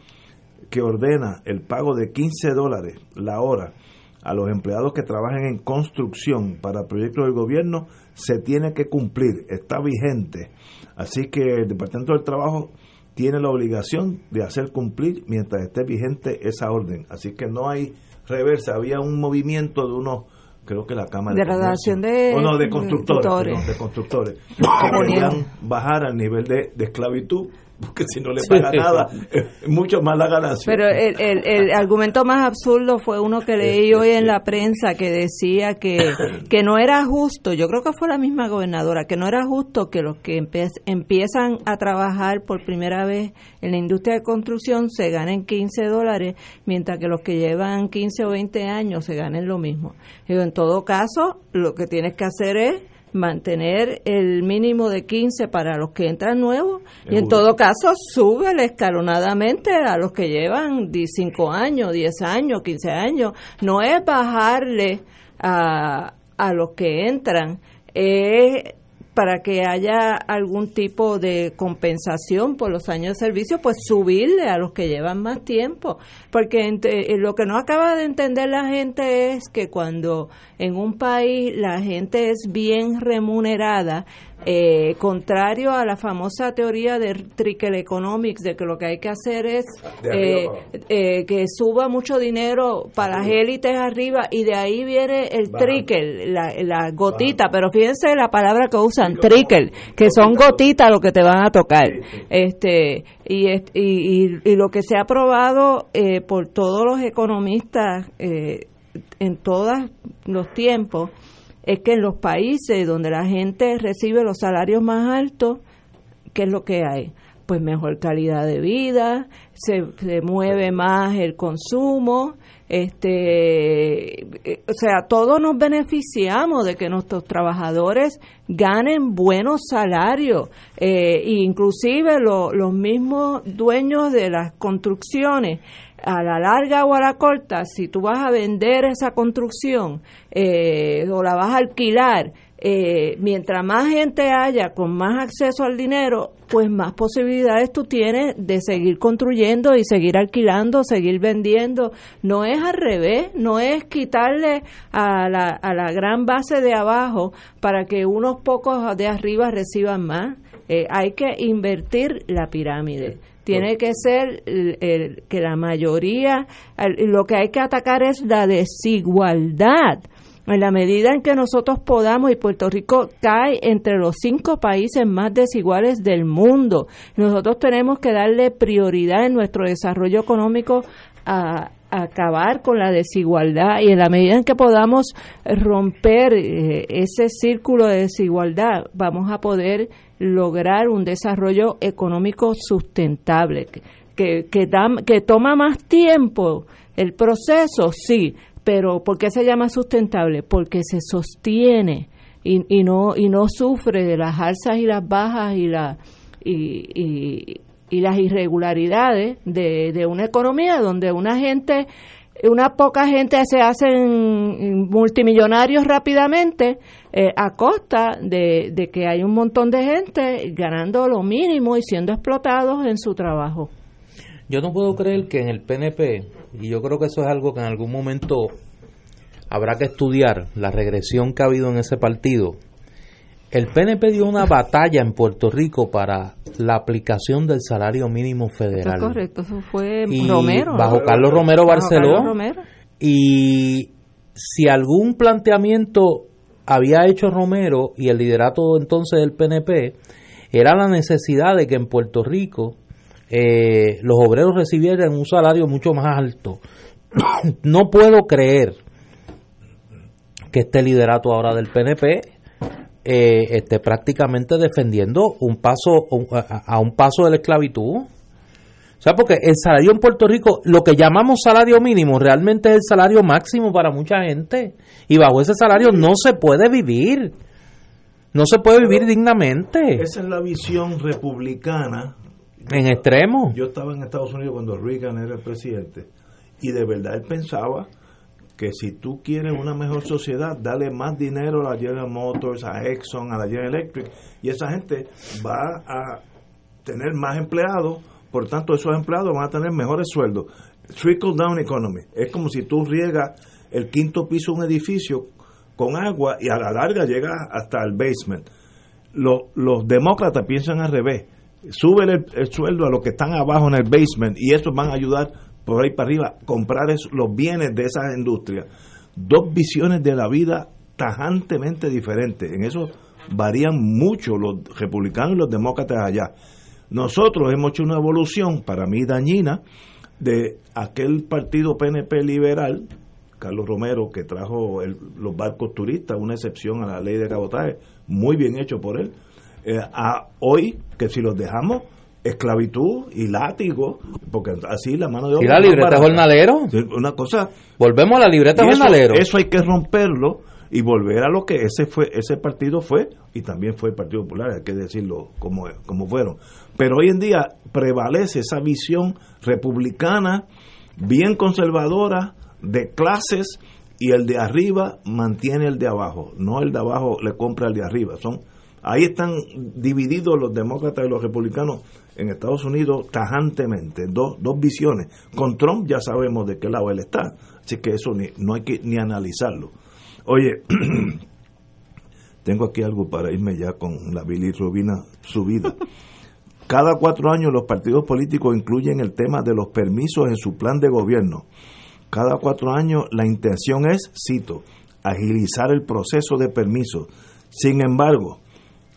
que ordena el pago de 15 dólares la hora a los empleados que trabajan en construcción para proyectos del gobierno, se tiene que cumplir, está vigente. Así que el Departamento del Trabajo tiene la obligación de hacer cumplir mientras esté vigente esa orden. Así que no hay reversa. Había un movimiento de unos, creo que la Cámara De relación de- Oh, no, de constructores, constructores. perdón, de constructores, que querían bajar al nivel de, de esclavitud, porque si no le paga nada, es mucho más la ganancia. Pero el, el, el argumento más absurdo fue uno que leí hoy en la prensa que decía que, que no era justo, yo creo que fue la misma gobernadora, que no era justo que los que empe- empiezan a trabajar por primera vez en la industria de construcción se ganen 15 dólares, mientras que los que llevan 15 o 20 años se ganen lo mismo. Digo, en todo caso, lo que tienes que hacer es mantener el mínimo de 15 para los que entran nuevos y en todo caso sube escalonadamente a los que llevan 5 años, 10 años, 15 años. No es bajarle a, a los que entran, es para que haya algún tipo de compensación por los años de servicio, pues subirle a los que llevan más tiempo. Porque ente- eh, lo que no acaba de entender la gente es que cuando en un país la gente es bien remunerada, eh, contrario a la famosa teoría de trickle economics, de que lo que hay que hacer es eh, eh, que suba mucho dinero para las élites arriba y de ahí viene el trickle, la, gotita, pero fíjense la palabra que usan, trickle, que son gotitas lo que te van a tocar. este y, y, y, lo que se ha probado por todos los economistas en todos los tiempos es que en los países donde la gente recibe los salarios más altos, ¿qué es lo que hay? Pues mejor calidad de vida, se, mueve más el consumo, este, eh, o sea, todos nos beneficiamos de que nuestros trabajadores ganen buenos salarios, eh, inclusive los mismos dueños de las construcciones a la larga o a la corta, si tú vas a vender esa construcción eh, o la vas a alquilar, eh, mientras más gente haya con más acceso al dinero, pues más posibilidades tú tienes de seguir construyendo y seguir alquilando, seguir vendiendo. No es al revés, no es quitarle a la, a la gran base de abajo para que unos pocos de arriba reciban más. Eh, hay que invertir la pirámide. Tiene que ser que la mayoría, lo que hay que atacar es la desigualdad. En la medida en que nosotros podamos, y Puerto Rico cae entre los cinco países más desiguales del mundo, nosotros tenemos que darle prioridad en nuestro desarrollo económico a, acabar con la desigualdad y en la medida en que podamos romper eh, ese círculo de desigualdad, vamos a poder lograr un desarrollo económico sustentable. Que, que, que toma más tiempo el proceso, sí, pero ¿por qué se llama sustentable? Porque se sostiene y, y no y no sufre de las alzas y las bajas y la y, y, las irregularidades de, de una economía donde una gente una poca gente se hacen multimillonarios rápidamente eh, a costa de, de, que hay un montón de gente ganando lo mínimo y siendo explotados en su trabajo. Yo no puedo creer que en el PNP, y yo creo que eso es algo que en algún momento habrá que estudiar, la regresión que ha habido en ese partido, el PNP dio una batalla en Puerto Rico para la aplicación del salario mínimo federal. correcto, eso fue Romero. Bajo Carlos Romero Barceló. Y si algún planteamiento había hecho Romero y el liderato entonces del PNP, era la necesidad de que en Puerto Rico eh, los obreros recibieran un salario mucho más alto. no puedo creer que este liderato ahora del PNP eh, esté prácticamente defendiendo un paso a, un paso de la esclavitud. O sea, porque el salario en Puerto Rico, lo que llamamos salario mínimo, realmente es el salario máximo para mucha gente. Y bajo ese salario no se puede vivir. No se puede vivir dignamente. Esa es la visión republicana. En extremo. Yo estaba en Estados Unidos cuando Reagan era el presidente. Y de verdad él pensaba que si tú quieres una mejor sociedad, dale más dinero a la General Motors, a Exxon, a la General Electric, y esa gente va a tener más empleados, por tanto esos empleados van a tener mejores sueldos. Trickle down economy. Es como si tú riegas el quinto piso de un edificio con agua y a la larga llegas hasta el basement. Los, los demócratas piensan al revés. Suben el, el, sueldo a los que están abajo en el basement y eso van a ayudar por ahí para arriba, comprar los bienes de esas industrias. Dos visiones de la vida tajantemente diferentes. En eso varían mucho los republicanos y los demócratas allá. Nosotros hemos hecho una evolución, para mí dañina, de aquel partido PNP liberal, Carlos Romero, que trajo los barcos turistas, una excepción a la ley de cabotaje, muy bien hecho por él, eh, a hoy, que si los dejamos esclavitud y látigo, porque así la mano de obra. ¿Y la libreta jornalero? Una cosa. Volvemos a la libreta jornalero. Eso hay que romperlo y volver a lo que ese fue ese partido fue y también fue el Partido Popular, hay que decirlo como, como fueron. Pero hoy en día prevalece esa visión republicana, bien conservadora, de clases y el de arriba mantiene el de abajo, no el de abajo le compra el de arriba. Son ahí están divididos los demócratas y los republicanos en Estados Unidos tajantemente, dos, dos visiones. Con Trump ya sabemos de qué lado él está, así que eso ni, no hay que ni analizarlo. Oye, tengo aquí algo para irme ya con la bilirrubina subida. Cada cuatro años los partidos políticos incluyen el tema de los permisos en su plan de gobierno. Cada cuatro años la intención es, cito, agilizar el proceso de permisos. Sin embargo,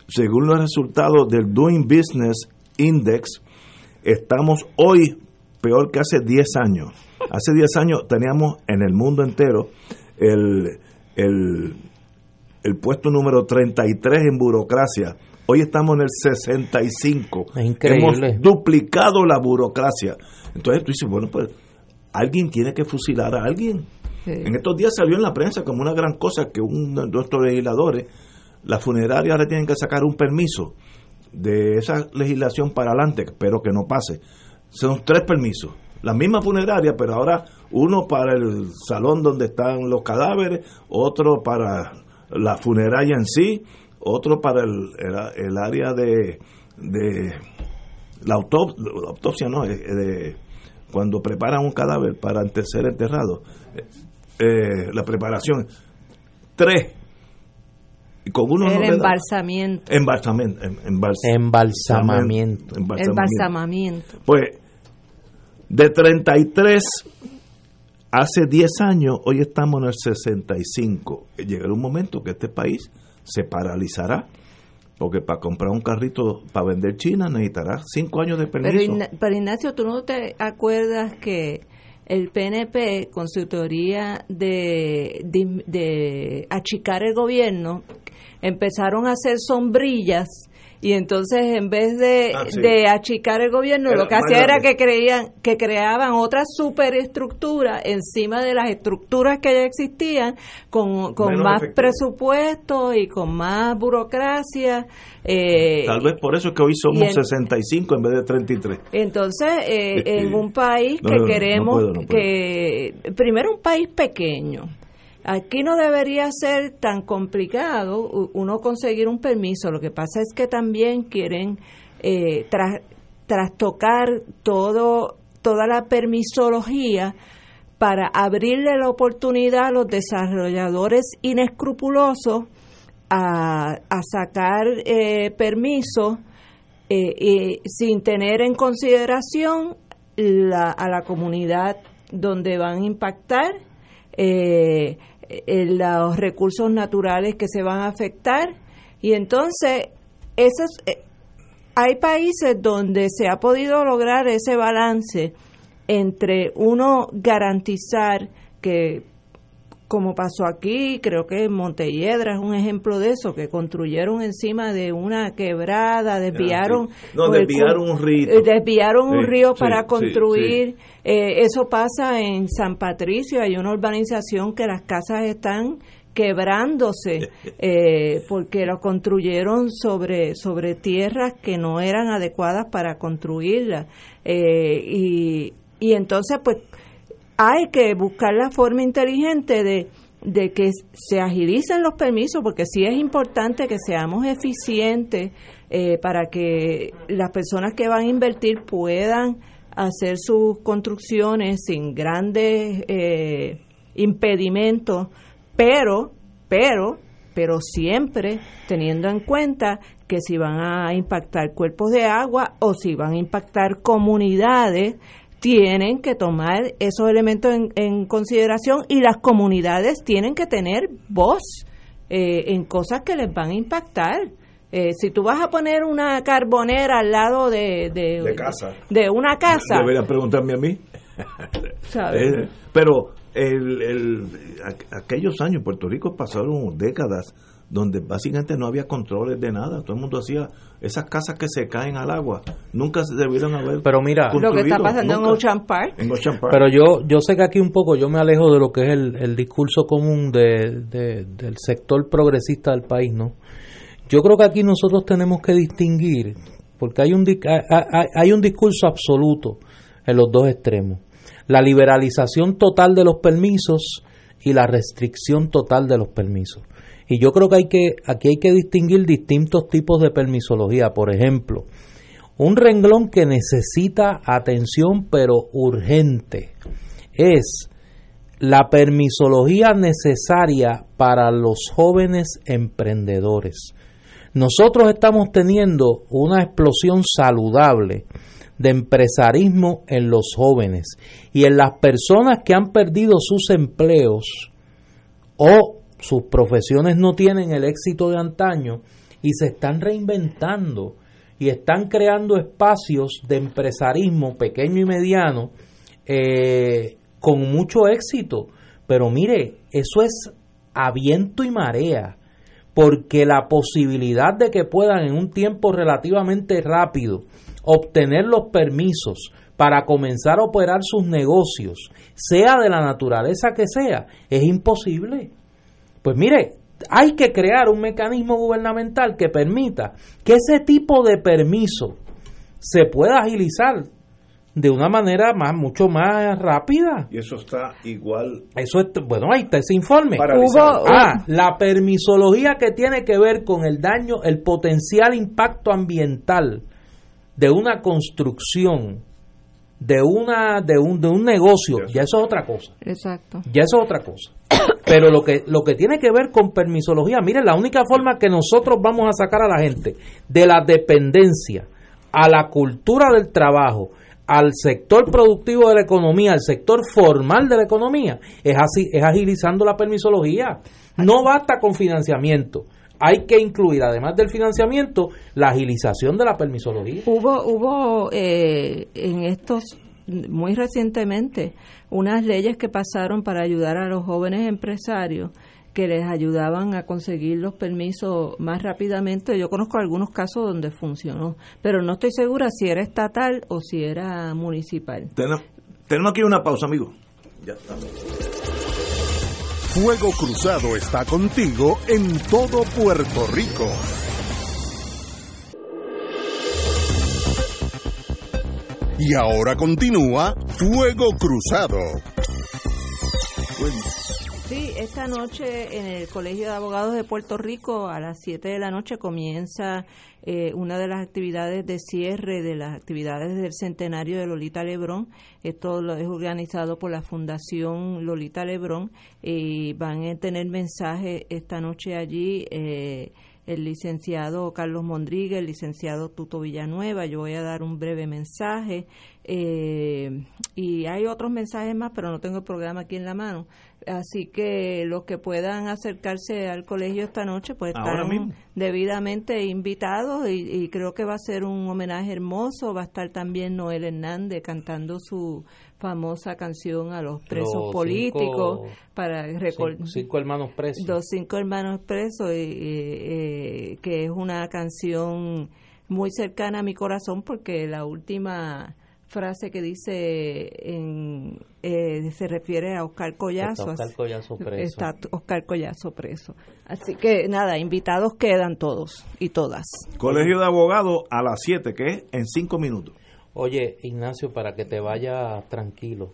según los resultados del Doing Business Index, estamos hoy peor que hace 10 años. Hace 10 años teníamos en el mundo entero el, el, el puesto número 33 en burocracia. Hoy estamos en el 65. Hemos duplicado la burocracia. Entonces tú dices, bueno, pues alguien tiene que fusilar a alguien. En estos días salió en la prensa como una gran cosa que un de nuestros legisladores, la funeraria ahora tienen que sacar un permiso de esa legislación para adelante, pero que no pase. Son tres permisos. La misma funeraria, pero ahora uno para el salón donde están los cadáveres, otro para la funeraria en sí, otro para el, el, área de, de la, autopsia, no, de, cuando preparan un cadáver para ser enterrado, eh, la preparación. Tres. Con uno el embalsamiento. Embalsamiento. Embalsamamiento. Embalsamamiento. Pues de 33 hace 10 años, hoy estamos en el 65. Llegará un momento que este país se paralizará. Porque para comprar un carrito para vender China necesitará 5 años de permiso. Pero, Ignacio, ¿tú no te acuerdas que el PNP, con su teoría de, de achicar el gobierno, empezaron a hacer sombrillas y entonces en vez de, ah, de achicar el gobierno lo que hacía era que creían que creaban otra superestructura encima de las estructuras que ya existían con, con más presupuesto y con más burocracia eh, tal vez por eso es que hoy somos 65 en vez de 33 entonces eh, en un país que queremos que primero un país pequeño Aquí no debería ser tan complicado uno conseguir un permiso. Lo que pasa es que también quieren eh, trastocar todo, toda la permisología para abrirle la oportunidad a los desarrolladores inescrupulosos a, sacar eh, permisos eh, sin tener en consideración a la comunidad donde van a impactar. Eh, los recursos naturales que se van a afectar. Y entonces esos eh, hay países donde se ha podido lograr ese balance entre uno garantizar que como pasó aquí, creo que Montelledra es un ejemplo de eso, que construyeron encima de una quebrada, desviaron, no, desviaron un río, eh, desviaron un río para construir, eh, eso pasa en San Patricio, hay una urbanización que las casas están quebrándose eh, porque lo construyeron sobre sobre tierras que no eran adecuadas para construirlas y y entonces pues hay que buscar la forma inteligente de, de que se agilicen los permisos, porque sí es importante que seamos eficientes eh, para que las personas que van a invertir puedan hacer sus construcciones sin grandes eh, impedimentos, pero, pero, pero siempre teniendo en cuenta que si van a impactar cuerpos de agua o si van a impactar comunidades, tienen que tomar esos elementos en, consideración y las comunidades tienen que tener voz eh, en cosas que les van a impactar. Eh, si tú vas a poner una carbonera al lado de, de, casa. de una casa... Deberías preguntarme a mí. Eh, pero el, el, aquellos años, Puerto Rico pasaron décadas donde básicamente no había controles de nada. Todo el mundo hacía esas casas que se caen al agua. Nunca se debieron haber. Pero mira, lo que está pasando en Ocean Park. Pero yo, yo sé que aquí un poco yo me alejo de lo que es el, discurso común de, del sector progresista del país, ¿no? Yo creo que aquí nosotros tenemos que distinguir, porque hay un, hay, hay un discurso absoluto en los dos extremos. La liberalización total de los permisos y la restricción total de los permisos. Y yo creo que hay que aquí hay que distinguir distintos tipos de permisología. Por ejemplo, un renglón que necesita atención pero urgente es la permisología necesaria para los jóvenes emprendedores. Nosotros estamos teniendo una explosión saludable de empresarismo en los jóvenes y en las personas que han perdido sus empleos o sus profesiones no tienen el éxito de antaño y se están reinventando y están creando espacios de empresarismo pequeño y mediano eh, con mucho éxito. Pero mire, eso es a viento y marea, porque la posibilidad de que puedan en un tiempo relativamente rápido obtener los permisos para comenzar a operar sus negocios, sea de la naturaleza que sea, es imposible. Pues mire, hay que crear un mecanismo gubernamental que permita que ese tipo de permiso se pueda agilizar de una manera más mucho más rápida. Y eso está igual. Eso es, bueno, ahí está ese informe. ah, la permisología que tiene que ver con el daño, el potencial impacto ambiental de una construcción, de una de un de un negocio, ya eso es otra cosa. Exacto. Ya eso es otra cosa. Pero lo que, lo que tiene que ver con permisología, mire, la única forma que nosotros vamos a sacar a la gente de la dependencia a la cultura del trabajo, al sector productivo de la economía, al sector formal de la economía, es así, es agilizando la permisología. No basta con financiamiento. Hay que incluir, además del financiamiento, la agilización de la permisología. Hubo, hubo eh, en estos muy recientemente unas leyes que pasaron para ayudar a los jóvenes empresarios que les ayudaban a conseguir los permisos más rápidamente. Yo conozco algunos casos donde funcionó, pero no estoy segura si era estatal o si era municipal. Tenemos, aquí una pausa, amigo. Fuego Cruzado está contigo en todo Puerto Rico. Y ahora continúa Fuego Cruzado. Sí, esta noche en el Colegio de Abogados de Puerto Rico a las 7 de la noche comienza eh, una de las actividades de cierre de las actividades del centenario de Lolita Lebrón. Esto lo es organizado por la Fundación Lolita Lebrón y van a tener mensaje esta noche allí. Eh, el licenciado Carlos Mondriga, el licenciado Tuto Villanueva. Yo voy a dar un breve mensaje eh, y hay otros mensajes más, pero no tengo el programa aquí en la mano. Así que los que puedan acercarse al colegio esta noche, pues están debidamente invitados y, creo que va a ser un homenaje hermoso. Va a estar también Noel Hernández cantando su famosa canción a los presos políticos para recordar cinco, hermanos presos. Los cinco hermanos presos, y, eh, que es una canción muy cercana a mi corazón porque la última frase que dice en, eh, se refiere a Oscar Collazo. Está Oscar Collazo preso. Está Oscar Collazo preso. Así que nada, invitados quedan todos y todas. Colegio de Abogados a las 7, que es en 5 minutos. Oye, Ignacio, para que te vaya tranquilo,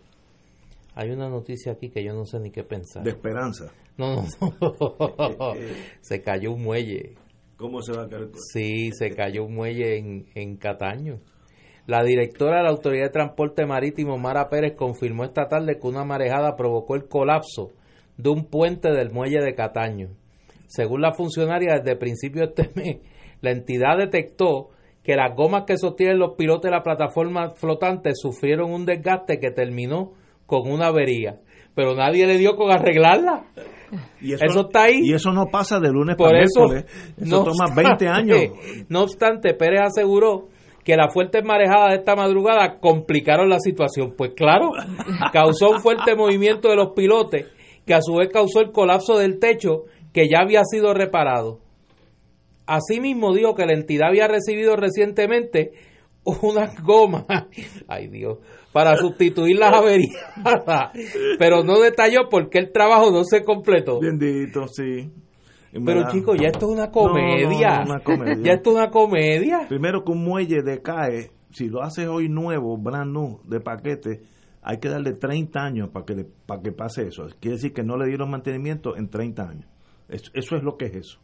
hay una noticia aquí que yo no sé ni qué pensar. De esperanza. No, no, no. se cayó un muelle. ¿Cómo se va a caer? Sí, se cayó un muelle en, en Cataño. La directora de la Autoridad de Transporte Marítimo, Mara Pérez, confirmó esta tarde que una marejada provocó el colapso de un puente del muelle de Cataño. Según la funcionaria, desde principio de este mes, la entidad detectó que las gomas que sostienen los pilotes de la plataforma flotante sufrieron un desgaste que terminó con una avería. Pero nadie le dio con arreglarla. Y eso, está ahí. Y eso no pasa de lunes Por para eso, Eso toma 20 años. No obstante, Pérez aseguró que las fuertes marejadas de esta madrugada complicaron la situación. Pues claro, causó un fuerte movimiento de los pilotes que a su vez causó el colapso del techo que ya había sido reparado. Asimismo dijo que la entidad había recibido recientemente unas gomas, ay Dios, para sustituir las averiadas, pero no detalló por qué el trabajo no se completó. Bendito, sí. Pero chicos, ya esto es una comedia. Ya esto es una comedia. Primero que un muelle decae, si lo haces hoy nuevo, brand new, de paquete, hay que darle 30 años para que, para que pase eso. Quiere decir que no le dieron mantenimiento en 30 años. Eso, es lo que es eso.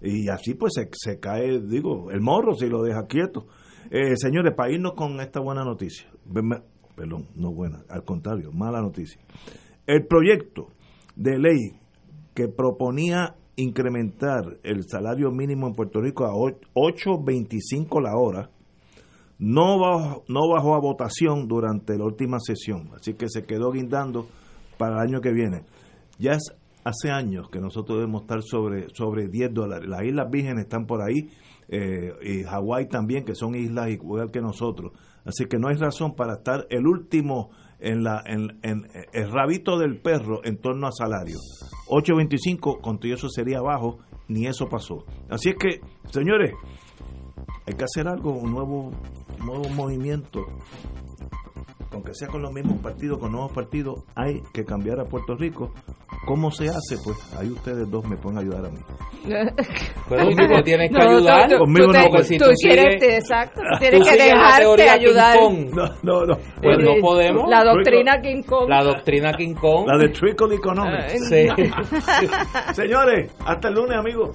Y así pues se, se cae, digo, el morro si lo deja quieto. Eh, señores, para irnos con esta buena noticia. Perdón, no buena, al contrario, mala noticia. el proyecto de ley que proponía incrementar el salario mínimo en Puerto Rico a 8.25 la hora, no bajó, no bajó a votación durante la última sesión, así que se quedó guindando para el año que viene. Ya es hace años que nosotros debemos estar sobre, sobre 10 dólares. Las Islas Vírgenes están por ahí, eh, y Hawái también, que son islas igual que nosotros. Así que no hay razón para estar el último en, la, en, el rabito del perro en torno a salario. 8.25, con todo eso sería bajo, ni eso pasó. Así es que, señores, hay que hacer algo, un nuevo, nuevo movimiento aunque sea con los mismos partidos, con nuevos partidos, hay que cambiar a Puerto Rico ¿Cómo se hace? Pues ahí ustedes dos me pueden ayudar a mí. Pero tú no tienes que ayudar. Tú, Conmigo no, pues, tú, quieres, exacto, tienes que dejarte ayudar. No, no, no. Pues no podemos. La doctrina King Kong. La doctrina King Kong. La de Trickle Economics. Sí. Señores, hasta el lunes, amigos.